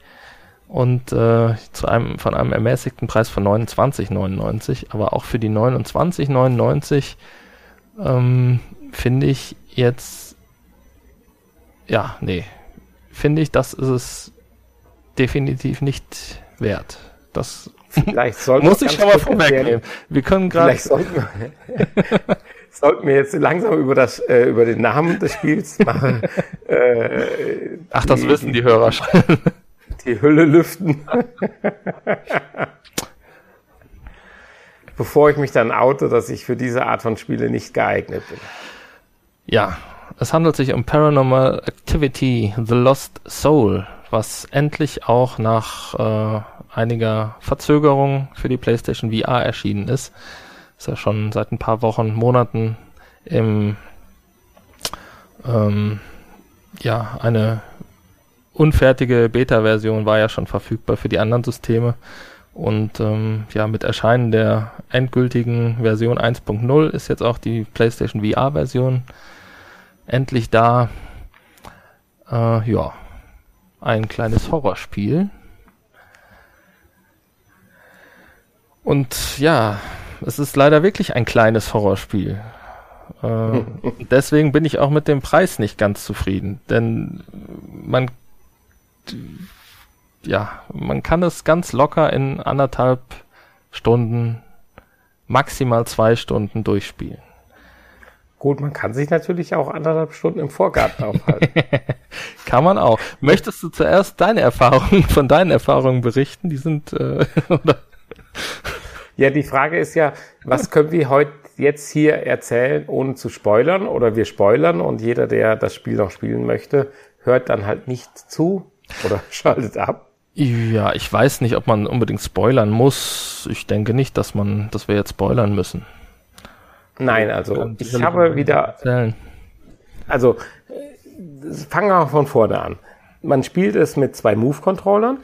und äh, zu einem, von einem ermäßigten Preis von 29,99. Aber auch für die 29,99 ähm, finde ich jetzt, ja, nee, finde ich, das ist es definitiv nicht wert. Das Muss ich schon mal vorwegnehmen. Wir können gerade. Vielleicht sollten wir, sollten wir jetzt langsam über das, äh, über den Namen des Spiels machen. Äh, Ach, das die, wissen die Hörer schon. Die Hülle lüften. Bevor ich mich dann oute, dass ich für diese Art von Spiele nicht geeignet bin. Ja, es handelt sich um Paranormal Activity The Lost Soul, was endlich auch nach äh, einiger Verzögerung für die PlayStation VR erschienen ist. Ist ja schon seit ein paar Wochen, Monaten im ähm, ja, eine unfertige Beta-Version war ja schon verfügbar für die anderen Systeme. Und ähm, ja, mit Erscheinen der endgültigen Version 1.0 ist jetzt auch die PlayStation VR-Version endlich da. Äh, ja, ein kleines Horrorspiel, Und ja, es ist leider wirklich ein kleines Horrorspiel. Äh, deswegen bin ich auch mit dem Preis nicht ganz zufrieden, denn man ja, man kann es ganz locker in anderthalb Stunden, maximal zwei Stunden durchspielen. Gut, man kann sich natürlich auch anderthalb Stunden im Vorgarten aufhalten. kann man auch. Möchtest du zuerst deine Erfahrungen, von deinen Erfahrungen berichten? Die sind, äh, oder? Ja, die Frage ist ja, was können wir heute jetzt hier erzählen, ohne zu spoilern? Oder wir spoilern und jeder, der das Spiel noch spielen möchte, hört dann halt nicht zu oder schaltet ab? Ja, ich weiß nicht, ob man unbedingt spoilern muss. Ich denke nicht, dass man, dass wir jetzt spoilern müssen. Nein, also ich habe wieder. Erzählen. Also fangen wir von vorne an. Man spielt es mit zwei Move-Controllern.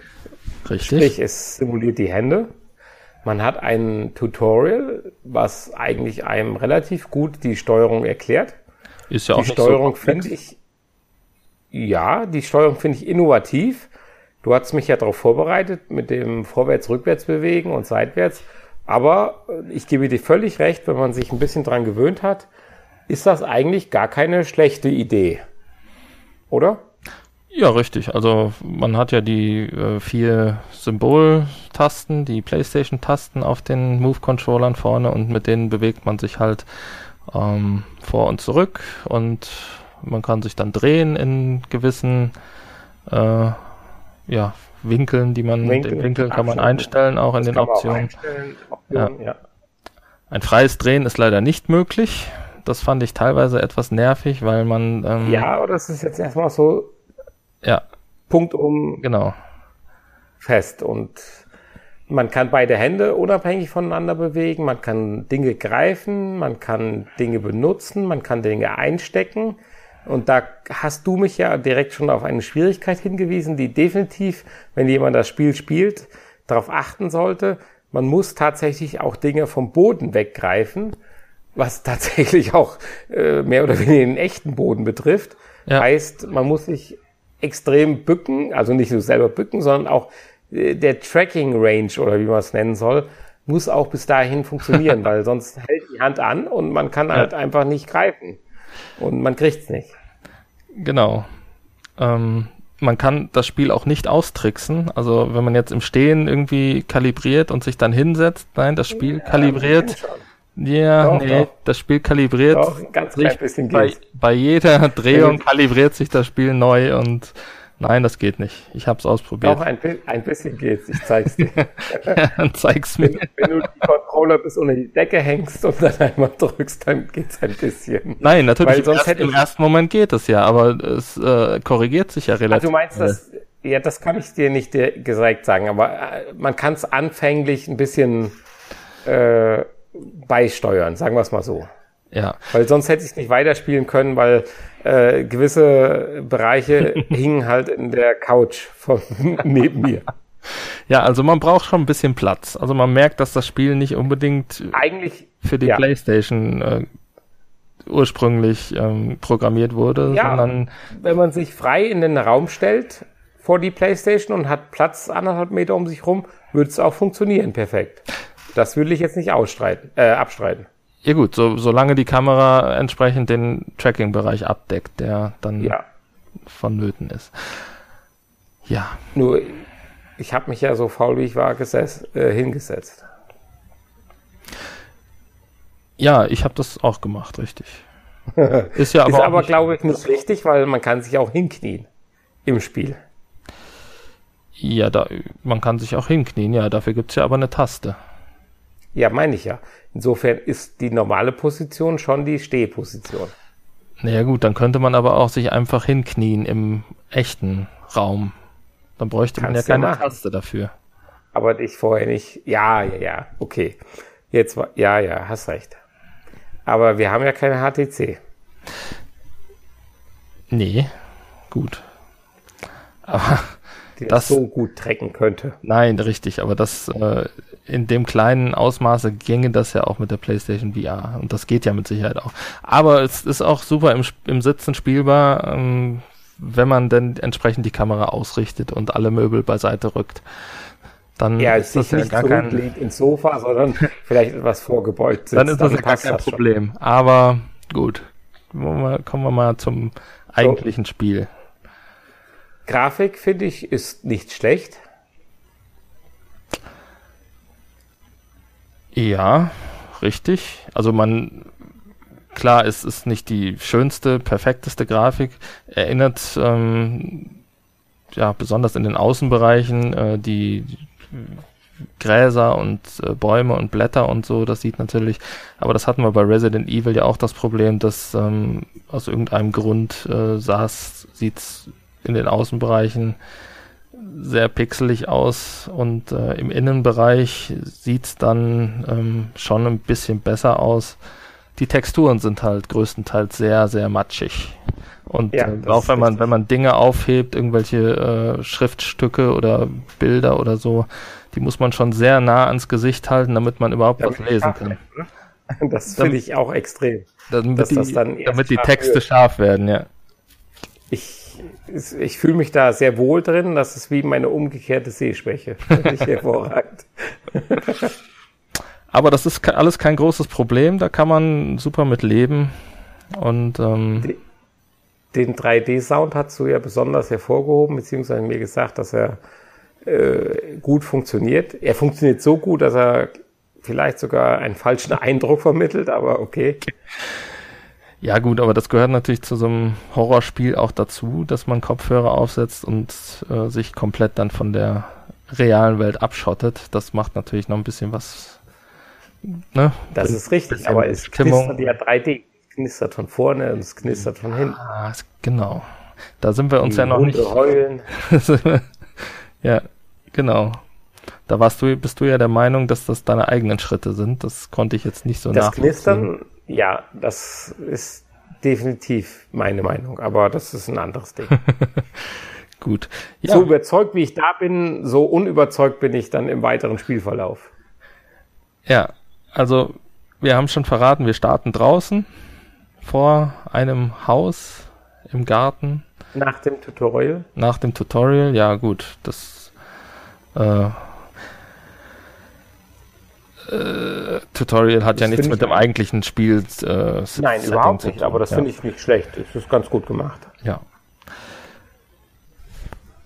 Richtig. Sprich, es simuliert die Hände. Man hat ein Tutorial, was eigentlich einem relativ gut die Steuerung erklärt. Ist ja auch die Steuerung so finde ich, ja, die Steuerung finde ich innovativ. Du hast mich ja darauf vorbereitet mit dem Vorwärts-Rückwärts bewegen und seitwärts. Aber ich gebe dir völlig recht, wenn man sich ein bisschen dran gewöhnt hat, ist das eigentlich gar keine schlechte Idee. Oder? Ja, richtig. Also man hat ja die äh, vier Symboltasten, die PlayStation-Tasten auf den Move-Controllern vorne und mit denen bewegt man sich halt ähm, vor und zurück und man kann sich dann drehen in gewissen äh, ja, Winkeln, die man, Winkel, den Winkel kann man einstellen, auch in den Optionen. Optionen ja. ja. Ein freies Drehen ist leider nicht möglich. Das fand ich teilweise etwas nervig, weil man. Ähm, ja, aber das ist jetzt erstmal so. Ja. Punkt um. Genau. Fest. Und man kann beide Hände unabhängig voneinander bewegen. Man kann Dinge greifen. Man kann Dinge benutzen. Man kann Dinge einstecken. Und da hast du mich ja direkt schon auf eine Schwierigkeit hingewiesen, die definitiv, wenn jemand das Spiel spielt, darauf achten sollte. Man muss tatsächlich auch Dinge vom Boden weggreifen was tatsächlich auch äh, mehr oder weniger den echten Boden betrifft. Ja. Heißt, man muss sich extrem bücken, also nicht nur selber bücken, sondern auch äh, der Tracking Range oder wie man es nennen soll, muss auch bis dahin funktionieren, weil sonst hält die Hand an und man kann halt ja. einfach nicht greifen und man kriegt's nicht. Genau. Ähm, man kann das Spiel auch nicht austricksen. Also wenn man jetzt im Stehen irgendwie kalibriert und sich dann hinsetzt, nein, das Spiel ja, kalibriert ja, doch, nee, doch. das Spiel kalibriert doch, ganz klein bisschen bei, bei jeder Drehung kalibriert sich das Spiel neu und nein, das geht nicht. Ich habe es ausprobiert. Doch, ein, ein bisschen geht's. Ich zeig's dir. ja, dann zeig's mir. Wenn, wenn, du die Controller bis unter die Decke hängst und dann einmal drückst, dann geht's ein bisschen. Nein, natürlich. Weil sonst im, erst, im ersten Moment geht es ja, aber es äh, korrigiert sich ja relativ. Also du meinst, dass ja, das kann ich dir nicht direkt sagen, aber äh, man kann es anfänglich ein bisschen äh, beisteuern, sagen wir es mal so. Ja. Weil sonst hätte ich es nicht weiterspielen können, weil äh, gewisse Bereiche hingen halt in der Couch von neben mir. Ja, also man braucht schon ein bisschen Platz. Also man merkt, dass das Spiel nicht unbedingt eigentlich für die ja. PlayStation äh, ursprünglich ähm, programmiert wurde, ja, sondern wenn man sich frei in den Raum stellt vor die PlayStation und hat Platz anderthalb Meter um sich rum, würde es auch funktionieren perfekt. Das will ich jetzt nicht ausstreiten, äh, abstreiten. Ja gut, so, solange die Kamera entsprechend den Tracking-Bereich abdeckt, der dann ja. vonnöten ist. Ja. Nur, ich habe mich ja so faul wie ich war gesetzt, äh, hingesetzt. Ja, ich habe das auch gemacht, richtig. ist ja aber, ist aber glaube ich, nicht richtig, weil man kann sich auch hinknien im Spiel. Ja, da, man kann sich auch hinknien, ja, dafür gibt's ja aber eine Taste. Ja, meine ich ja. Insofern ist die normale Position schon die Stehposition. Naja gut, dann könnte man aber auch sich einfach hinknien im echten Raum. Dann bräuchte Kannst man ja keine Taste dafür. Aber ich vorher nicht. Ja, ja, ja, okay. Jetzt war, ja, ja, hast recht. Aber wir haben ja keine HTC. Nee, gut. Aber die das, das so gut trecken könnte. Nein, richtig, aber das äh, in dem kleinen Ausmaße ginge das ja auch mit der PlayStation VR und das geht ja mit Sicherheit auch. Aber es ist auch super im, im Sitzen spielbar, ähm, wenn man denn entsprechend die Kamera ausrichtet und alle Möbel beiseite rückt. Dann ja, ist das ja gar kein ins Sofa, sondern vielleicht etwas vorgebeugt sitzt. Dann ist das ja gar kein Problem. Schon. Aber gut, kommen wir mal zum eigentlichen so. Spiel. Grafik, finde ich, ist nicht schlecht. Ja, richtig. Also man, klar, es ist nicht die schönste, perfekteste Grafik. Erinnert, ähm, ja, besonders in den Außenbereichen, äh, die Gräser und äh, Bäume und Blätter und so, das sieht natürlich, aber das hatten wir bei Resident Evil ja auch das Problem, dass ähm, aus irgendeinem Grund äh, saß, sieht's in den Außenbereichen sehr pixelig aus und äh, im Innenbereich sieht es dann ähm, schon ein bisschen besser aus. Die Texturen sind halt größtenteils sehr, sehr matschig. Und ja, äh, auch wenn man, wenn man Dinge aufhebt, irgendwelche äh, Schriftstücke oder Bilder oder so, die muss man schon sehr nah ans Gesicht halten, damit man überhaupt damit was lesen kann. Das finde ich auch extrem. Damit, die, damit die Texte wird. scharf werden, ja. Ich ich fühle mich da sehr wohl drin. Das ist wie meine umgekehrte Sehschwäche. Ich hervorragend. Aber das ist alles kein großes Problem. Da kann man super mit leben. Und ähm, den 3D-Sound hast du ja besonders hervorgehoben, beziehungsweise mir gesagt, dass er äh, gut funktioniert. Er funktioniert so gut, dass er vielleicht sogar einen falschen Eindruck vermittelt, aber okay. Ja gut, aber das gehört natürlich zu so einem Horrorspiel auch dazu, dass man Kopfhörer aufsetzt und äh, sich komplett dann von der realen Welt abschottet. Das macht natürlich noch ein bisschen was Ne? Das ist richtig, aber es knistert ja 3D. Es knistert von vorne und es knistert von hinten. Ah, genau. Da sind wir uns Die ja noch Hunde nicht. heulen. ja, genau. Da warst du, bist du ja der Meinung, dass das deine eigenen Schritte sind. Das konnte ich jetzt nicht so das nachvollziehen. Das Knistern, ja, das ist definitiv meine Meinung, aber das ist ein anderes Ding. Gut. Ja. So überzeugt wie ich da bin, so unüberzeugt bin ich dann im weiteren Spielverlauf. Ja, also wir haben schon verraten, wir starten draußen vor einem Haus im Garten. Nach dem Tutorial? Nach dem Tutorial, ja gut, das äh, äh, Tutorial hat das ja nichts mit dem eigentlichen Spiel. Äh, Nein, überhaupt nicht, aber das ja. finde ich nicht schlecht. Es ist ganz gut gemacht. Ja.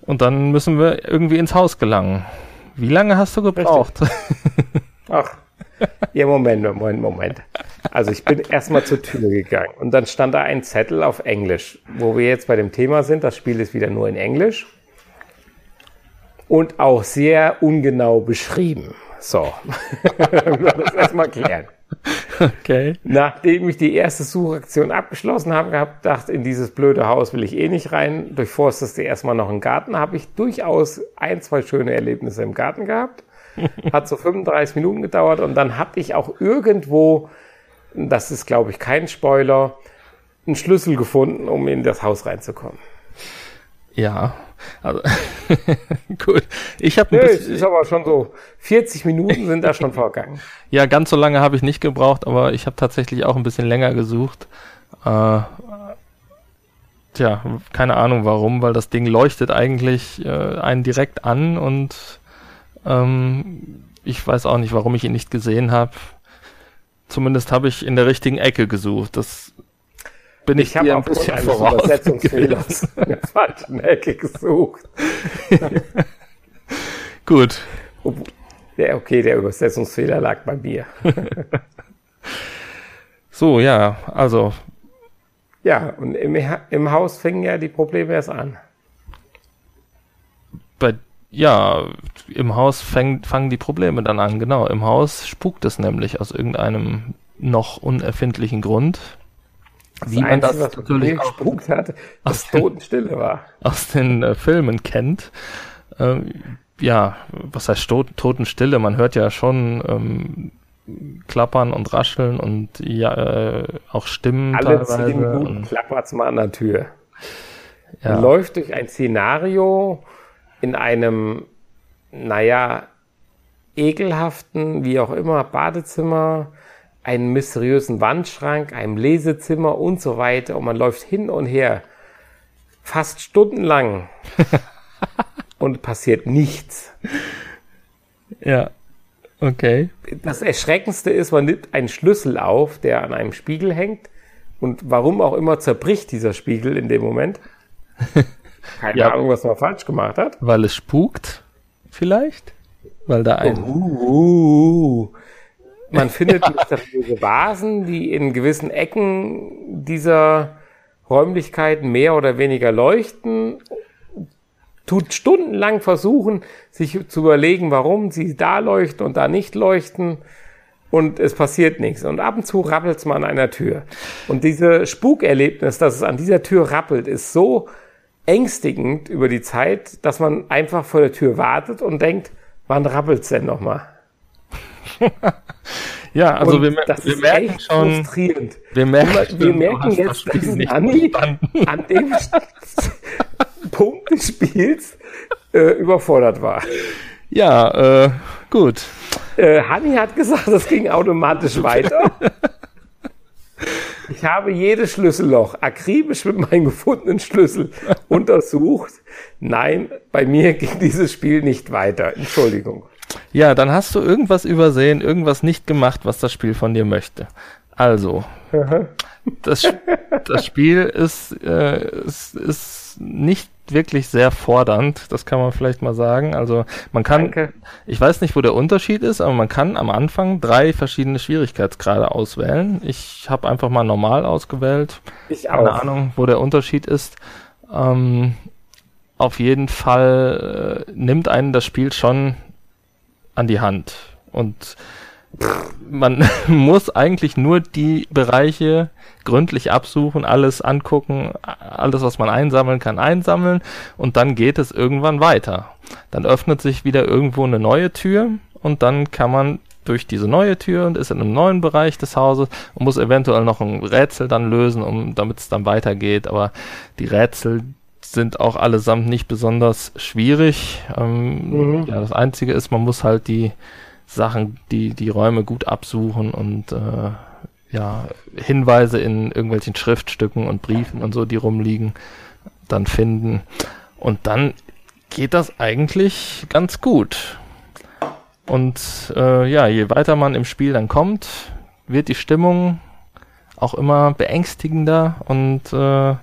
Und dann müssen wir irgendwie ins Haus gelangen. Wie lange hast du gebraucht? Ach, ja, Moment, Moment, Moment. Also ich bin erstmal zur Tür gegangen und dann stand da ein Zettel auf Englisch, wo wir jetzt bei dem Thema sind. Das Spiel ist wieder nur in Englisch und auch sehr ungenau beschrieben. So, das erstmal klären. Okay. Nachdem ich die erste Suchaktion abgeschlossen habe, gehabt, dachte, in dieses blöde Haus will ich eh nicht rein. Durchforsteste erstmal noch einen Garten, habe ich durchaus ein, zwei schöne Erlebnisse im Garten gehabt. Hat so 35 Minuten gedauert und dann hatte ich auch irgendwo, das ist glaube ich kein Spoiler, einen Schlüssel gefunden, um in das Haus reinzukommen. Ja, also gut. Ich habe nee, es ist aber schon so 40 Minuten sind da schon vorgegangen. Ja, ganz so lange habe ich nicht gebraucht, aber ich habe tatsächlich auch ein bisschen länger gesucht. Äh, tja, keine Ahnung warum, weil das Ding leuchtet eigentlich äh, einen direkt an und ähm, ich weiß auch nicht, warum ich ihn nicht gesehen habe. Zumindest habe ich in der richtigen Ecke gesucht. Das bin ich, ich habe ein bisschen voraus. Übersetzungsfehlers in der falschen Ecke gesucht. Gut. Ja, okay, der Übersetzungsfehler lag bei mir. so, ja, also. Ja, und im, im Haus fingen ja die Probleme erst an. Bei, ja, im Haus fäng, fangen die Probleme dann an, genau. Im Haus spukt es nämlich aus irgendeinem noch unerfindlichen Grund. Das wie man das was natürlich gespukt hat, dass Totenstille war. Aus den äh, Filmen kennt. Ähm, ja, was heißt Tot Totenstille? Man hört ja schon ähm, Klappern und Rascheln und ja, äh, auch Stimmen Alle teilweise. Zehn Minuten klappert's mal an der Tür. Ja. Man läuft durch ein Szenario in einem, naja, ekelhaften, wie auch immer, Badezimmer einen mysteriösen Wandschrank, einem Lesezimmer und so weiter. Und man läuft hin und her fast stundenlang und passiert nichts. Ja, okay. Das Erschreckendste ist, man nimmt einen Schlüssel auf, der an einem Spiegel hängt. Und warum auch immer zerbricht dieser Spiegel in dem Moment. Keine ja, Ahnung, was man falsch gemacht hat. Weil es spukt, vielleicht? Weil da ein. Uh, uh, uh. Man findet mysteriöse Vasen, die in gewissen Ecken dieser Räumlichkeiten mehr oder weniger leuchten. Tut stundenlang versuchen, sich zu überlegen, warum sie da leuchten und da nicht leuchten. Und es passiert nichts. Und ab und zu rappelt es mal an einer Tür. Und diese Spukerlebnis, dass es an dieser Tür rappelt, ist so ängstigend über die Zeit, dass man einfach vor der Tür wartet und denkt, wann rappelt's denn nochmal? ja, also und wir, wir merken schon. Frustrierend. Wir merken, wir merken jetzt, dass Anni an dem Punkt des Spiels äh, überfordert war. Ja, äh, gut. Äh, Hanni hat gesagt, das ging automatisch weiter. Ich habe jedes Schlüsselloch akribisch mit meinem gefundenen Schlüssel untersucht. Nein, bei mir ging dieses Spiel nicht weiter. Entschuldigung. Ja, dann hast du irgendwas übersehen, irgendwas nicht gemacht, was das Spiel von dir möchte. Also, das, das Spiel ist, äh, ist, ist nicht wirklich sehr fordernd, das kann man vielleicht mal sagen. Also man kann, Danke. ich weiß nicht, wo der Unterschied ist, aber man kann am Anfang drei verschiedene Schwierigkeitsgrade auswählen. Ich habe einfach mal normal ausgewählt. Ich auch. Keine Ahnung, wo der Unterschied ist. Ähm, auf jeden Fall äh, nimmt einen das Spiel schon an die Hand. Und man muss eigentlich nur die Bereiche gründlich absuchen, alles angucken, alles, was man einsammeln kann, einsammeln und dann geht es irgendwann weiter. Dann öffnet sich wieder irgendwo eine neue Tür und dann kann man durch diese neue Tür und ist in einem neuen Bereich des Hauses und muss eventuell noch ein Rätsel dann lösen, um damit es dann weitergeht. Aber die Rätsel sind auch allesamt nicht besonders schwierig. Ähm, mhm. Ja, das Einzige ist, man muss halt die Sachen, die die Räume gut absuchen und äh, ja Hinweise in irgendwelchen Schriftstücken und Briefen und so, die rumliegen, dann finden. Und dann geht das eigentlich ganz gut. Und äh, ja, je weiter man im Spiel dann kommt, wird die Stimmung auch immer beängstigender und äh,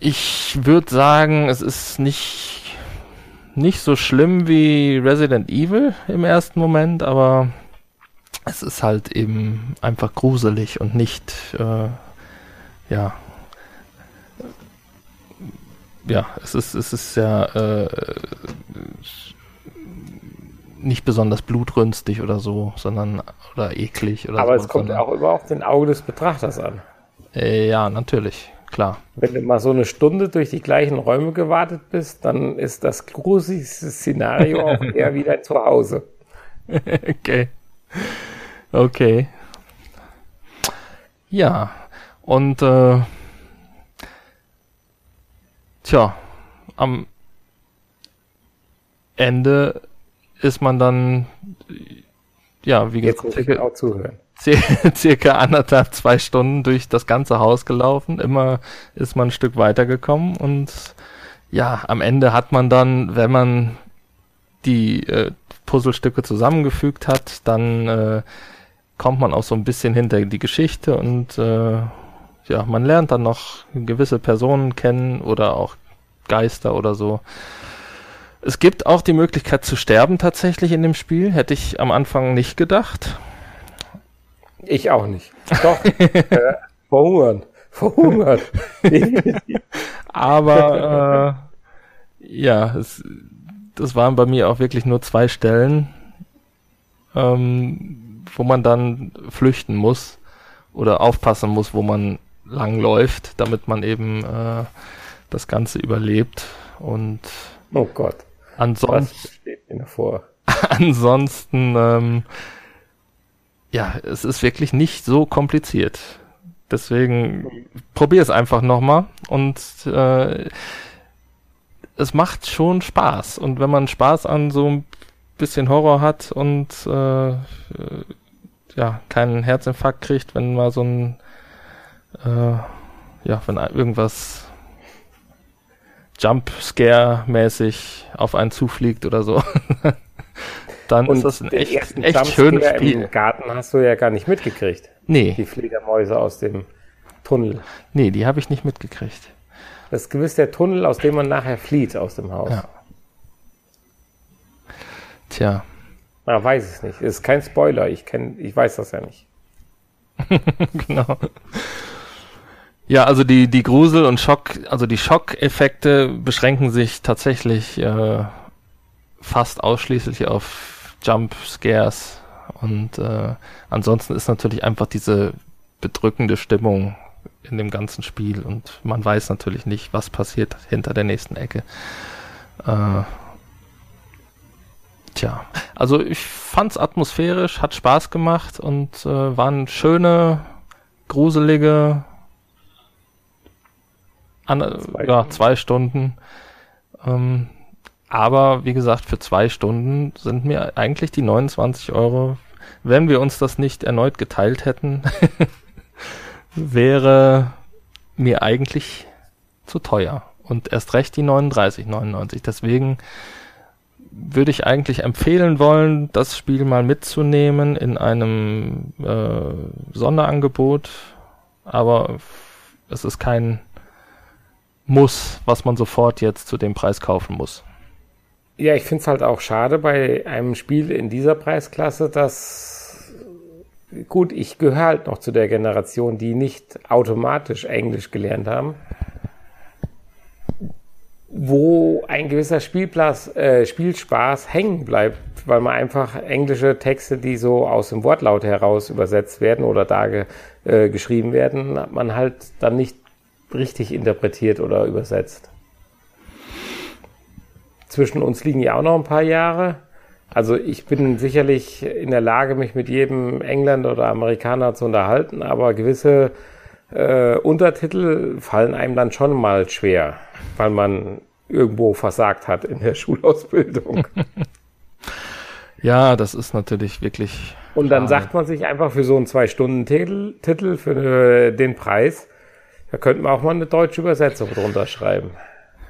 ich würde sagen, es ist nicht nicht so schlimm wie Resident Evil im ersten Moment, aber es ist halt eben einfach gruselig und nicht, äh, ja, ja, es ist, es ist ja äh, nicht besonders blutrünstig oder so, sondern oder eklig oder Aber so, es kommt auch immer auf den Auge des Betrachters an. Äh, ja, natürlich klar. Wenn du mal so eine Stunde durch die gleichen Räume gewartet bist, dann ist das gruseligste Szenario auch eher wieder zu Hause. okay. Okay. Ja, und äh, tja, am Ende ist man dann, ja, wie gesagt, Jetzt muss ich auch zuhören circa anderthalb, zwei Stunden durch das ganze Haus gelaufen. Immer ist man ein Stück weitergekommen und ja, am Ende hat man dann, wenn man die äh, Puzzlestücke zusammengefügt hat, dann äh, kommt man auch so ein bisschen hinter die Geschichte und äh, ja, man lernt dann noch gewisse Personen kennen oder auch Geister oder so. Es gibt auch die Möglichkeit zu sterben tatsächlich in dem Spiel, hätte ich am Anfang nicht gedacht. Ich auch nicht. Doch, äh, verhungern. Verhungern. Aber äh, ja, es, das waren bei mir auch wirklich nur zwei Stellen, ähm, wo man dann flüchten muss oder aufpassen muss, wo man lang läuft, damit man eben äh, das Ganze überlebt. Und oh Gott. Ansonsten, ansonsten ähm, ja, es ist wirklich nicht so kompliziert. Deswegen probier es einfach nochmal und äh, es macht schon Spaß. Und wenn man Spaß an so ein bisschen Horror hat und äh, ja, keinen Herzinfarkt kriegt, wenn mal so ein äh, ja, wenn irgendwas Jump-Scare-mäßig auf einen zufliegt oder so, dann und ist das ein echt, echt schönes Spiel. Im Garten hast du ja gar nicht mitgekriegt. Nee. Die Fledermäuse aus dem Tunnel. Nee, die habe ich nicht mitgekriegt. Das ist gewiss der Tunnel, aus dem man nachher flieht aus dem Haus. Ja. Tja. Man weiß es nicht. ist kein Spoiler. Ich kenn, ich weiß das ja nicht. genau. Ja, also die, die Grusel- und Schock, also die Schockeffekte beschränken sich tatsächlich äh, fast ausschließlich auf Jump Scares und äh, ansonsten ist natürlich einfach diese bedrückende Stimmung in dem ganzen Spiel und man weiß natürlich nicht, was passiert hinter der nächsten Ecke. Äh, tja, also ich fand's atmosphärisch, hat Spaß gemacht und äh, waren schöne, gruselige an, zwei ja, zwei Stunden. Ähm, aber wie gesagt, für zwei Stunden sind mir eigentlich die 29 Euro, wenn wir uns das nicht erneut geteilt hätten, wäre mir eigentlich zu teuer. Und erst recht die 39,99. Deswegen würde ich eigentlich empfehlen wollen, das Spiel mal mitzunehmen in einem äh, Sonderangebot. Aber es ist kein Muss, was man sofort jetzt zu dem Preis kaufen muss. Ja, ich finde es halt auch schade bei einem Spiel in dieser Preisklasse, dass gut, ich gehöre halt noch zu der Generation, die nicht automatisch Englisch gelernt haben, wo ein gewisser Spielplatz, äh, Spielspaß hängen bleibt, weil man einfach englische Texte, die so aus dem Wortlaut heraus übersetzt werden oder da äh, geschrieben werden, man halt dann nicht richtig interpretiert oder übersetzt. Zwischen uns liegen ja auch noch ein paar Jahre. Also ich bin sicherlich in der Lage, mich mit jedem Engländer oder Amerikaner zu unterhalten, aber gewisse äh, Untertitel fallen einem dann schon mal schwer, weil man irgendwo versagt hat in der Schulausbildung. ja, das ist natürlich wirklich. Und dann schade. sagt man sich einfach für so einen Zwei-Stunden-Titel Titel für den Preis, da könnte man auch mal eine deutsche Übersetzung drunter schreiben.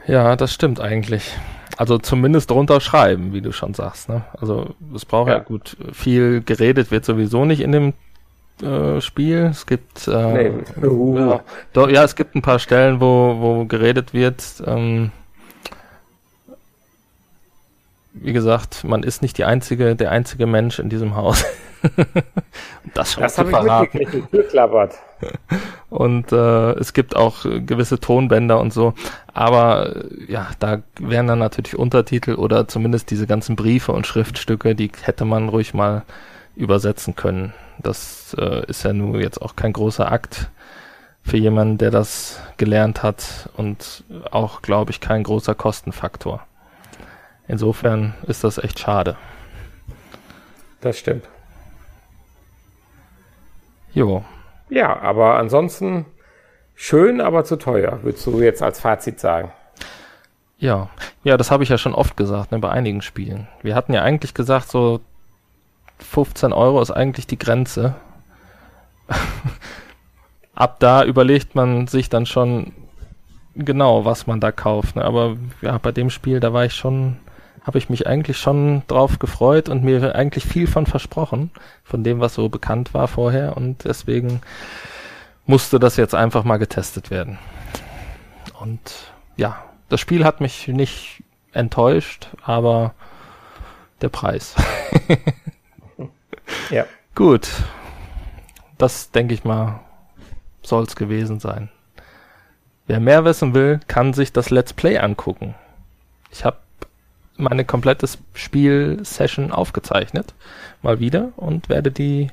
Ja, das stimmt eigentlich. Also zumindest drunter schreiben, wie du schon sagst. Ne? Also es braucht ja. ja gut viel geredet wird sowieso nicht in dem äh, Spiel. Es gibt äh, nee. uh. ja, doch, ja, es gibt ein paar Stellen, wo wo geredet wird. Ähm, wie gesagt, man ist nicht die einzige, der einzige Mensch in diesem Haus. das schon das habe ich mitgekriegt, die klappert. Und äh, es gibt auch gewisse Tonbänder und so. Aber äh, ja, da wären dann natürlich Untertitel oder zumindest diese ganzen Briefe und Schriftstücke, die hätte man ruhig mal übersetzen können. Das äh, ist ja nur jetzt auch kein großer Akt für jemanden, der das gelernt hat und auch, glaube ich, kein großer Kostenfaktor. Insofern ist das echt schade. Das stimmt. Jo. Ja, aber ansonsten schön, aber zu teuer, würdest du jetzt als Fazit sagen. Ja, ja, das habe ich ja schon oft gesagt, ne, bei einigen Spielen. Wir hatten ja eigentlich gesagt, so 15 Euro ist eigentlich die Grenze. Ab da überlegt man sich dann schon genau, was man da kauft. Ne? Aber ja, bei dem Spiel, da war ich schon habe ich mich eigentlich schon drauf gefreut und mir eigentlich viel von versprochen, von dem, was so bekannt war vorher und deswegen musste das jetzt einfach mal getestet werden. Und ja, das Spiel hat mich nicht enttäuscht, aber der Preis. ja. Gut. Das denke ich mal, soll es gewesen sein. Wer mehr wissen will, kann sich das Let's Play angucken. Ich habe meine komplette Spiel-Session aufgezeichnet. Mal wieder und werde die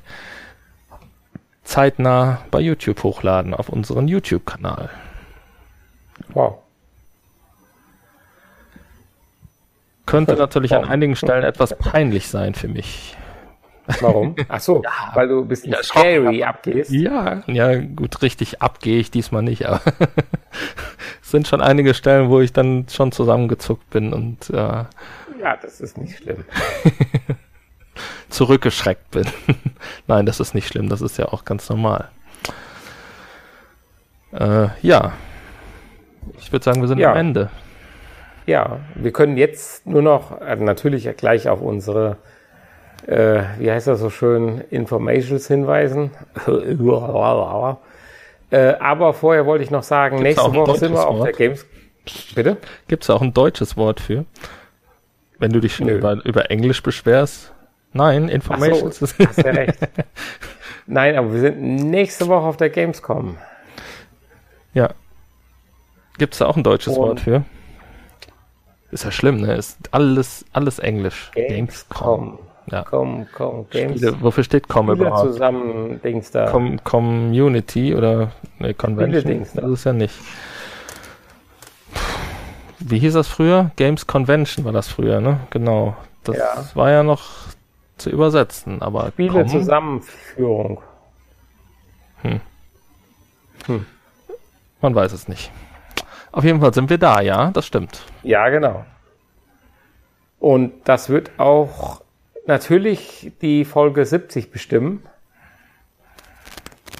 zeitnah bei YouTube hochladen auf unseren YouTube-Kanal. Wow. Könnte natürlich an einigen Stellen etwas peinlich sein für mich. Warum? Ach so, ja, weil du ein bisschen ja, scary abgehst. Ja, ja, gut, richtig abgehe ich diesmal nicht, aber sind schon einige Stellen, wo ich dann schon zusammengezuckt bin und äh, ja, das ist nicht schlimm. zurückgeschreckt bin. Nein, das ist nicht schlimm, das ist ja auch ganz normal. Äh, ja, ich würde sagen, wir sind ja. am Ende. Ja, wir können jetzt nur noch äh, natürlich gleich auf unsere äh, wie heißt das so schön, Informations hinweisen. äh, aber vorher wollte ich noch sagen, Gibt's nächste Woche sind wir auf Wort? der Games. Bitte? Gibt es auch ein deutsches Wort für? Wenn du dich schon über, über Englisch beschwerst? Nein, Informations. Ach so, hast ja recht. Nein, aber wir sind nächste Woche auf der Gamescom. Ja. Gibt es da auch ein deutsches Und Wort für? Ist ja schlimm, ne? Ist alles, alles Englisch. Gamescom. Gamescom. Ja. Com, com, Games. Spiele, wofür steht Com Spiele überhaupt? zusammen Dings da. Com, Community oder ne, Convention? Dings da. Das ist ja nicht. Wie hieß das früher? Games Convention war das früher, ne? Genau. Das ja. war ja noch zu übersetzen, aber Spiele Zusammenführung. Hm. Hm. Man weiß es nicht. Auf jeden Fall sind wir da, ja, das stimmt. Ja, genau. Und das wird auch natürlich die Folge 70 bestimmen.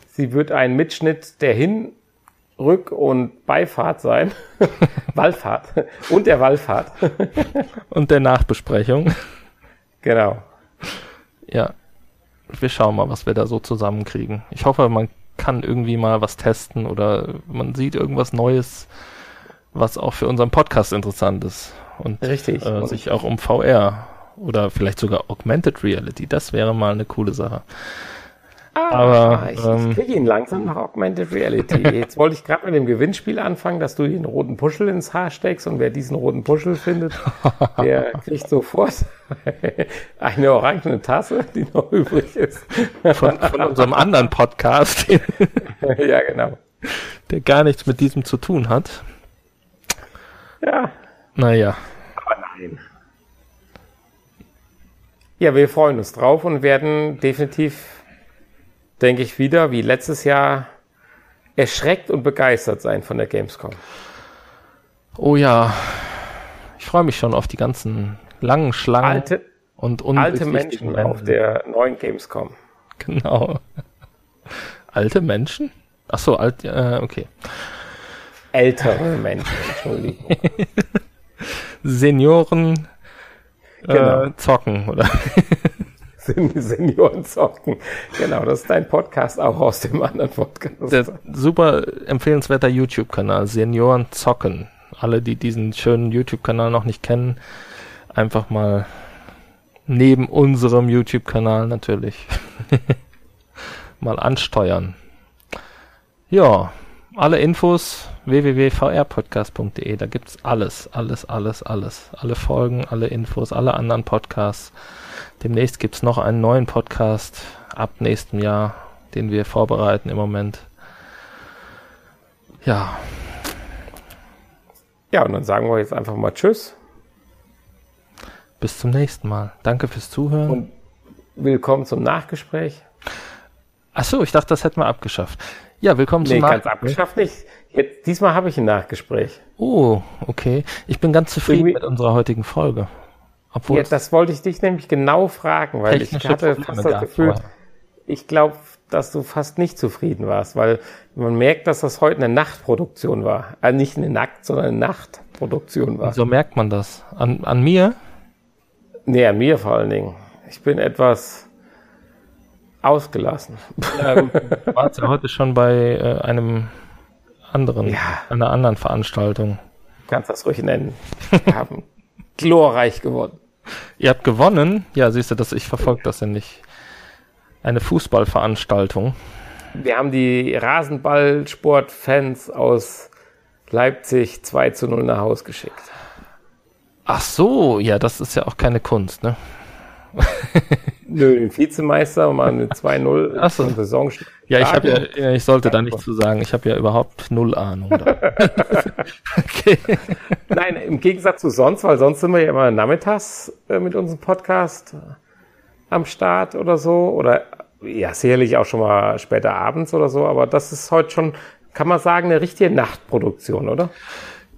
Sie wird ein Mitschnitt der Hin-, Rück- und Beifahrt sein. Wallfahrt. Und der Wallfahrt. und der Nachbesprechung. Genau. Ja. Wir schauen mal, was wir da so zusammenkriegen. Ich hoffe, man kann irgendwie mal was testen oder man sieht irgendwas Neues, was auch für unseren Podcast interessant ist. Und Richtig. Äh, sich auch um VR oder vielleicht sogar Augmented Reality. Das wäre mal eine coole Sache. Ah, Aber, ich, ähm, ich kriege ihn langsam nach Augmented Reality. Jetzt wollte ich gerade mit dem Gewinnspiel anfangen, dass du den roten Puschel ins Haar steckst und wer diesen roten Puschel findet, der kriegt sofort eine orangene Tasse, die noch übrig ist. Von, von unserem anderen Podcast, ja, genau. der gar nichts mit diesem zu tun hat. Ja, Naja. Ja, wir freuen uns drauf und werden definitiv, denke ich, wieder wie letztes Jahr erschreckt und begeistert sein von der Gamescom. Oh ja. Ich freue mich schon auf die ganzen langen Schlangen Alte, und alte undurchsichtigen Menschen auf der neuen Gamescom. Genau. Alte Menschen? Ach so, alt, äh, okay. Ältere Menschen, Entschuldigung. Senioren Genau. äh, zocken, oder? Sen- Senioren zocken. Genau, das ist dein Podcast auch aus dem anderen Podcast. Der super empfehlenswerter YouTube-Kanal, Senioren zocken. Alle, die diesen schönen YouTube-Kanal noch nicht kennen, einfach mal neben unserem YouTube-Kanal natürlich mal ansteuern. Ja, alle Infos www.vrpodcast.de, da gibt's alles, alles, alles, alles. Alle Folgen, alle Infos, alle anderen Podcasts. Demnächst gibt's noch einen neuen Podcast ab nächstem Jahr, den wir vorbereiten im Moment. Ja, Ja, und dann sagen wir jetzt einfach mal Tschüss bis zum nächsten Mal. Danke fürs Zuhören. und willkommen zum Nachgespräch. Ach so, ich dachte, das hätten wir abgeschafft. Ja, willkommen Nee, zum ganz abgeschafft nicht. Jetzt, diesmal habe ich ein Nachgespräch. Oh, okay. Ich bin ganz zufrieden Irgendwie- mit unserer heutigen Folge. Obwohl Ja, das wollte ich dich nämlich genau fragen, weil ich hatte Probleme fast das Gefühl, ich glaube, dass du fast nicht zufrieden warst, weil man merkt, dass das heute eine Nachtproduktion war. Also nicht eine Nackt, sondern eine Nachtproduktion war. So merkt man das. An, an mir? Nee, an mir vor allen Dingen. Ich bin etwas ausgelassen. Ja, gut, du warst ja heute schon bei äh, einem anderen, Ja. einer anderen Veranstaltung. Du kannst das ruhig nennen. Wir haben glorreich gewonnen. Ihr habt gewonnen. Ja, siehst du, das, ich verfolge das ja nicht. Eine Fußballveranstaltung. Wir haben die Rasenballsportfans aus Leipzig 2 zu 0 nach Haus geschickt. Ach so, ja, das ist ja auch keine Kunst, ne? Nö, den Vizemeister mal eine 2-0 Ach so. Saison. Ja, ich habe ja, ja, ich sollte da nichts zu sagen. Ich habe ja überhaupt null Ahnung. Okay. Nein, im Gegensatz zu sonst, weil sonst sind wir ja immer nachmittags äh, mit unserem Podcast äh, am Start oder so. Oder ja, sicherlich auch schon mal später abends oder so. Aber das ist heute schon, kann man sagen, eine richtige Nachtproduktion, oder?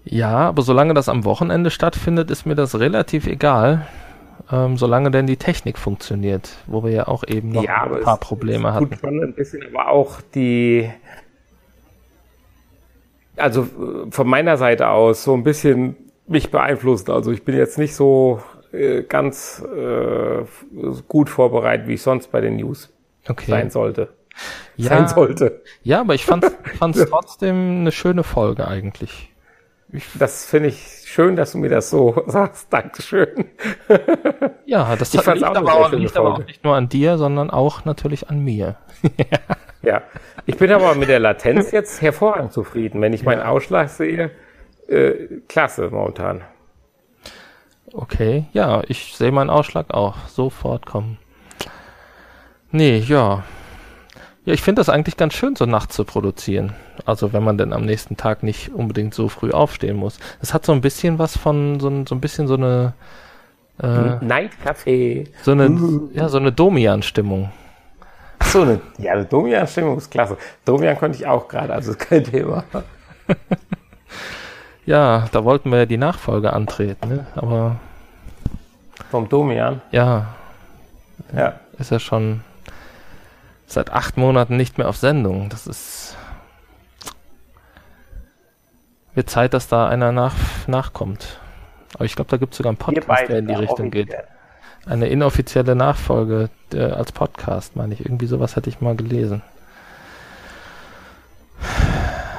Ja, aber solange das am Wochenende stattfindet, ist mir das relativ egal. Ähm, solange denn die Technik funktioniert, wo wir ja auch eben noch Ja, ein paar Probleme hatten. tut schon ein bisschen, aber auch die, also äh, von meiner Seite aus so ein bisschen mich beeinflusst. Also ich bin jetzt nicht so äh, ganz äh, gut vorbereitet, wie ich sonst bei den News Okay. sein sollte. Ja, Sein sollte. ja, aber ich fand es trotzdem eine schöne Folge eigentlich. Das finde ich schön, dass du mir das so sagst. Dankeschön. Ja, das Ich fand's liegt, auch aber auch, liegt aber auch nicht nur an dir, sondern auch natürlich an mir. Ja, ich bin aber mit der Latenz jetzt hervorragend zufrieden. Wenn ich meinen Ausschlag sehe, äh, klasse momentan. Okay, ja, ich sehe meinen Ausschlag auch sofort kommen. Nee, ja. Ja, ich finde das eigentlich ganz schön, so nachts zu produzieren. Also wenn man denn am nächsten Tag nicht unbedingt so früh aufstehen muss. Es hat so ein bisschen was von, so ein, so ein bisschen so eine, äh, Nightcafé. so eine, ja, so eine Domian-Stimmung. So, eine, ja, eine Domian-Stimmung ist klasse. Domian konnte ich auch gerade, also ist kein Thema. Ja, da wollten wir ja die Nachfolge antreten, ne? Aber Vom Domian. ja, Ja. ist ja schon seit acht Monaten nicht mehr auf Sendung. Das ist. Wird Zeit, dass da einer nach, nachkommt. Aber ich glaube, da gibt es sogar einen Podcast, der in die Richtung geht. Eine inoffizielle Nachfolge äh, als Podcast, meine ich. Irgendwie sowas hatte ich mal gelesen.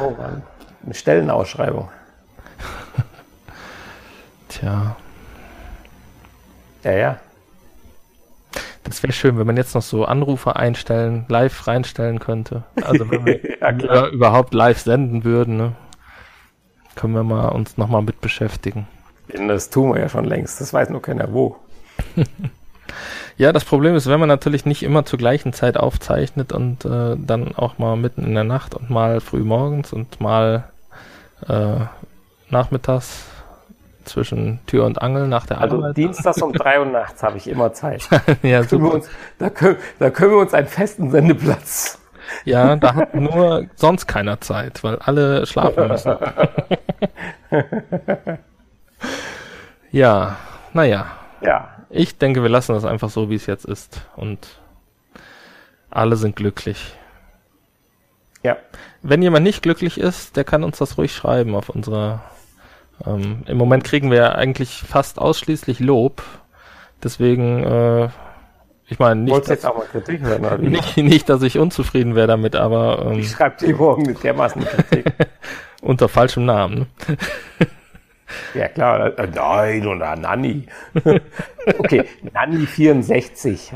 Oh Mann. Eine Stellenausschreibung. Tja, Ja, ja. Das wäre schön, wenn man jetzt noch so Anrufe einstellen, live reinstellen könnte. Also wenn wir Ja, überhaupt live senden würden, ne? können wir mal uns nochmal mit beschäftigen. Das tun wir ja schon längst. Das weiß nur keiner wo. Ja, das Problem ist, wenn man natürlich nicht immer zur gleichen Zeit aufzeichnet und äh, dann auch mal mitten in der Nacht und mal früh morgens und mal äh, nachmittags zwischen Tür und Angel nach der Also Arbeit. dienstags um drei Uhr nachts habe ich immer Zeit. ja, wir super. uns, da, können, da können wir uns einen festen Sendeplatz. ja, da hat nur sonst keiner Zeit, weil alle schlafen müssen. ja, naja. Ja, Ich denke, wir lassen das einfach so, wie es jetzt ist. Und alle sind glücklich. ja. Wenn jemand nicht glücklich ist, der kann uns das ruhig schreiben auf unserer. Ähm, Im Moment kriegen wir eigentlich fast ausschließlich Lob. Deswegen, äh, ich meine, nicht, dass, hören, nicht, nicht, dass ich unzufrieden wäre damit, aber ähm, Ich schreibe dir morgen eine dermaßen Kritik. unter falschem Namen. Ne? ja, klar. Äh, Nein, oder Nanni. okay, Nanni 64.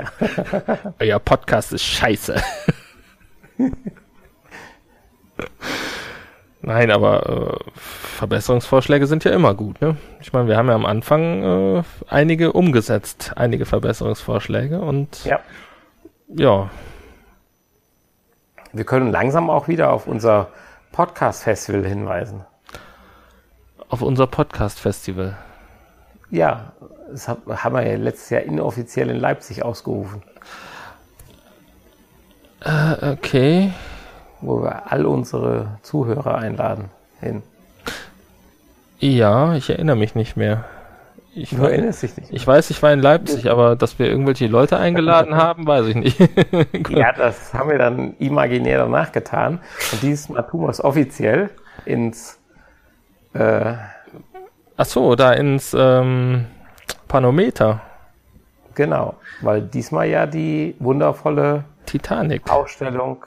Euer Podcast ist scheiße. Nein, aber äh, Verbesserungsvorschläge sind ja immer gut, ne? Ich meine, wir haben ja am Anfang äh, einige umgesetzt, einige Verbesserungsvorschläge und Ja. ja, Wir können langsam auch wieder auf unser Podcast-Festival hinweisen. auf unser Podcast-Festival. Ja, das hab- haben wir ja letztes Jahr inoffiziell in Leipzig ausgerufen, Äh, okay. Wo wir all unsere Zuhörer einladen hin. Ja, ich erinnere mich nicht mehr. Ich, Du erinnerst dich nicht. ich weiß, ich war in Leipzig, aber dass wir irgendwelche Leute eingeladen haben, weiß ich nicht. Ja, das haben wir dann imaginär danach getan. Und dieses Mal tun wir es offiziell ins, äh, Ach so, da ins ähm, Panometer. genau, weil diesmal ja die wundervolle Titanic. Ausstellung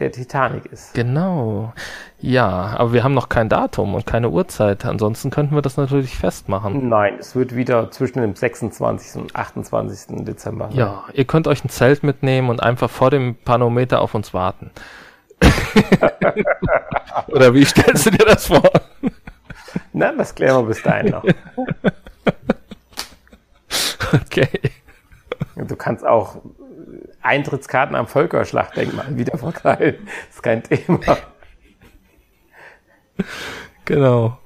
der Titanic ist. Genau. Ja, aber wir haben noch kein Datum und keine Uhrzeit. Ansonsten könnten wir das natürlich festmachen. Nein, es wird wieder zwischen dem 26. und 28. Dezember. sein. Ja, ihr könnt euch ein Zelt mitnehmen und einfach vor dem Panometer auf uns warten. Oder wie stellst du dir das vor? Na, das klären wir bis dahin noch. Okay. Du kannst auch Eintrittskarten am Völkerschlachtdenkmal wieder verteilen. ist kein Thema. Genau.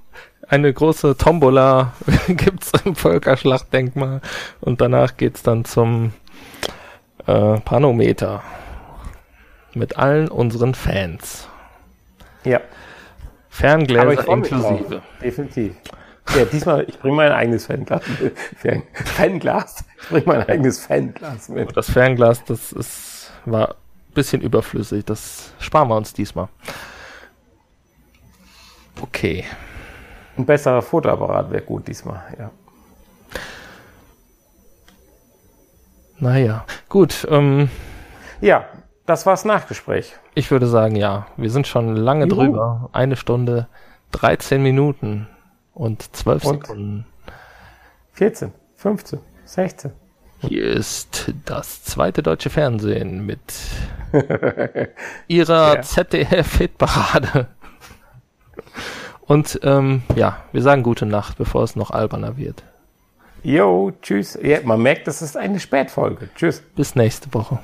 Eine große Tombola gibt's im Völkerschlachtdenkmal und danach geht's dann zum äh, Panometer mit allen unseren Fans. Ja, Ferngläser inklusive. Definitiv. Ja, diesmal, ich bringe mein eigenes Fanglas mit. Fan, Fanglas. Ich bringe mein eigenes Fanglas mit. Das Fernglas, das ist, war ein bisschen überflüssig. Das sparen wir uns diesmal. Okay. Ein besserer Fotoapparat wäre gut diesmal, ja. Naja, gut. Ähm, Ja, das war's Nachgespräch. ich würde sagen, ja. Wir sind schon lange Juhu. drüber. Eine Stunde, 13 Minuten und 12 Und? Sekunden. 14, 15, 16. Hier ist das zweite deutsche Fernsehen mit ihrer Ja. ZDF-Hitparade. Und ähm, ja, wir sagen gute Nacht, bevor es noch alberner wird. Jo, tschüss. Ja, man merkt, das ist eine Spätfolge. Tschüss. Bis nächste Woche.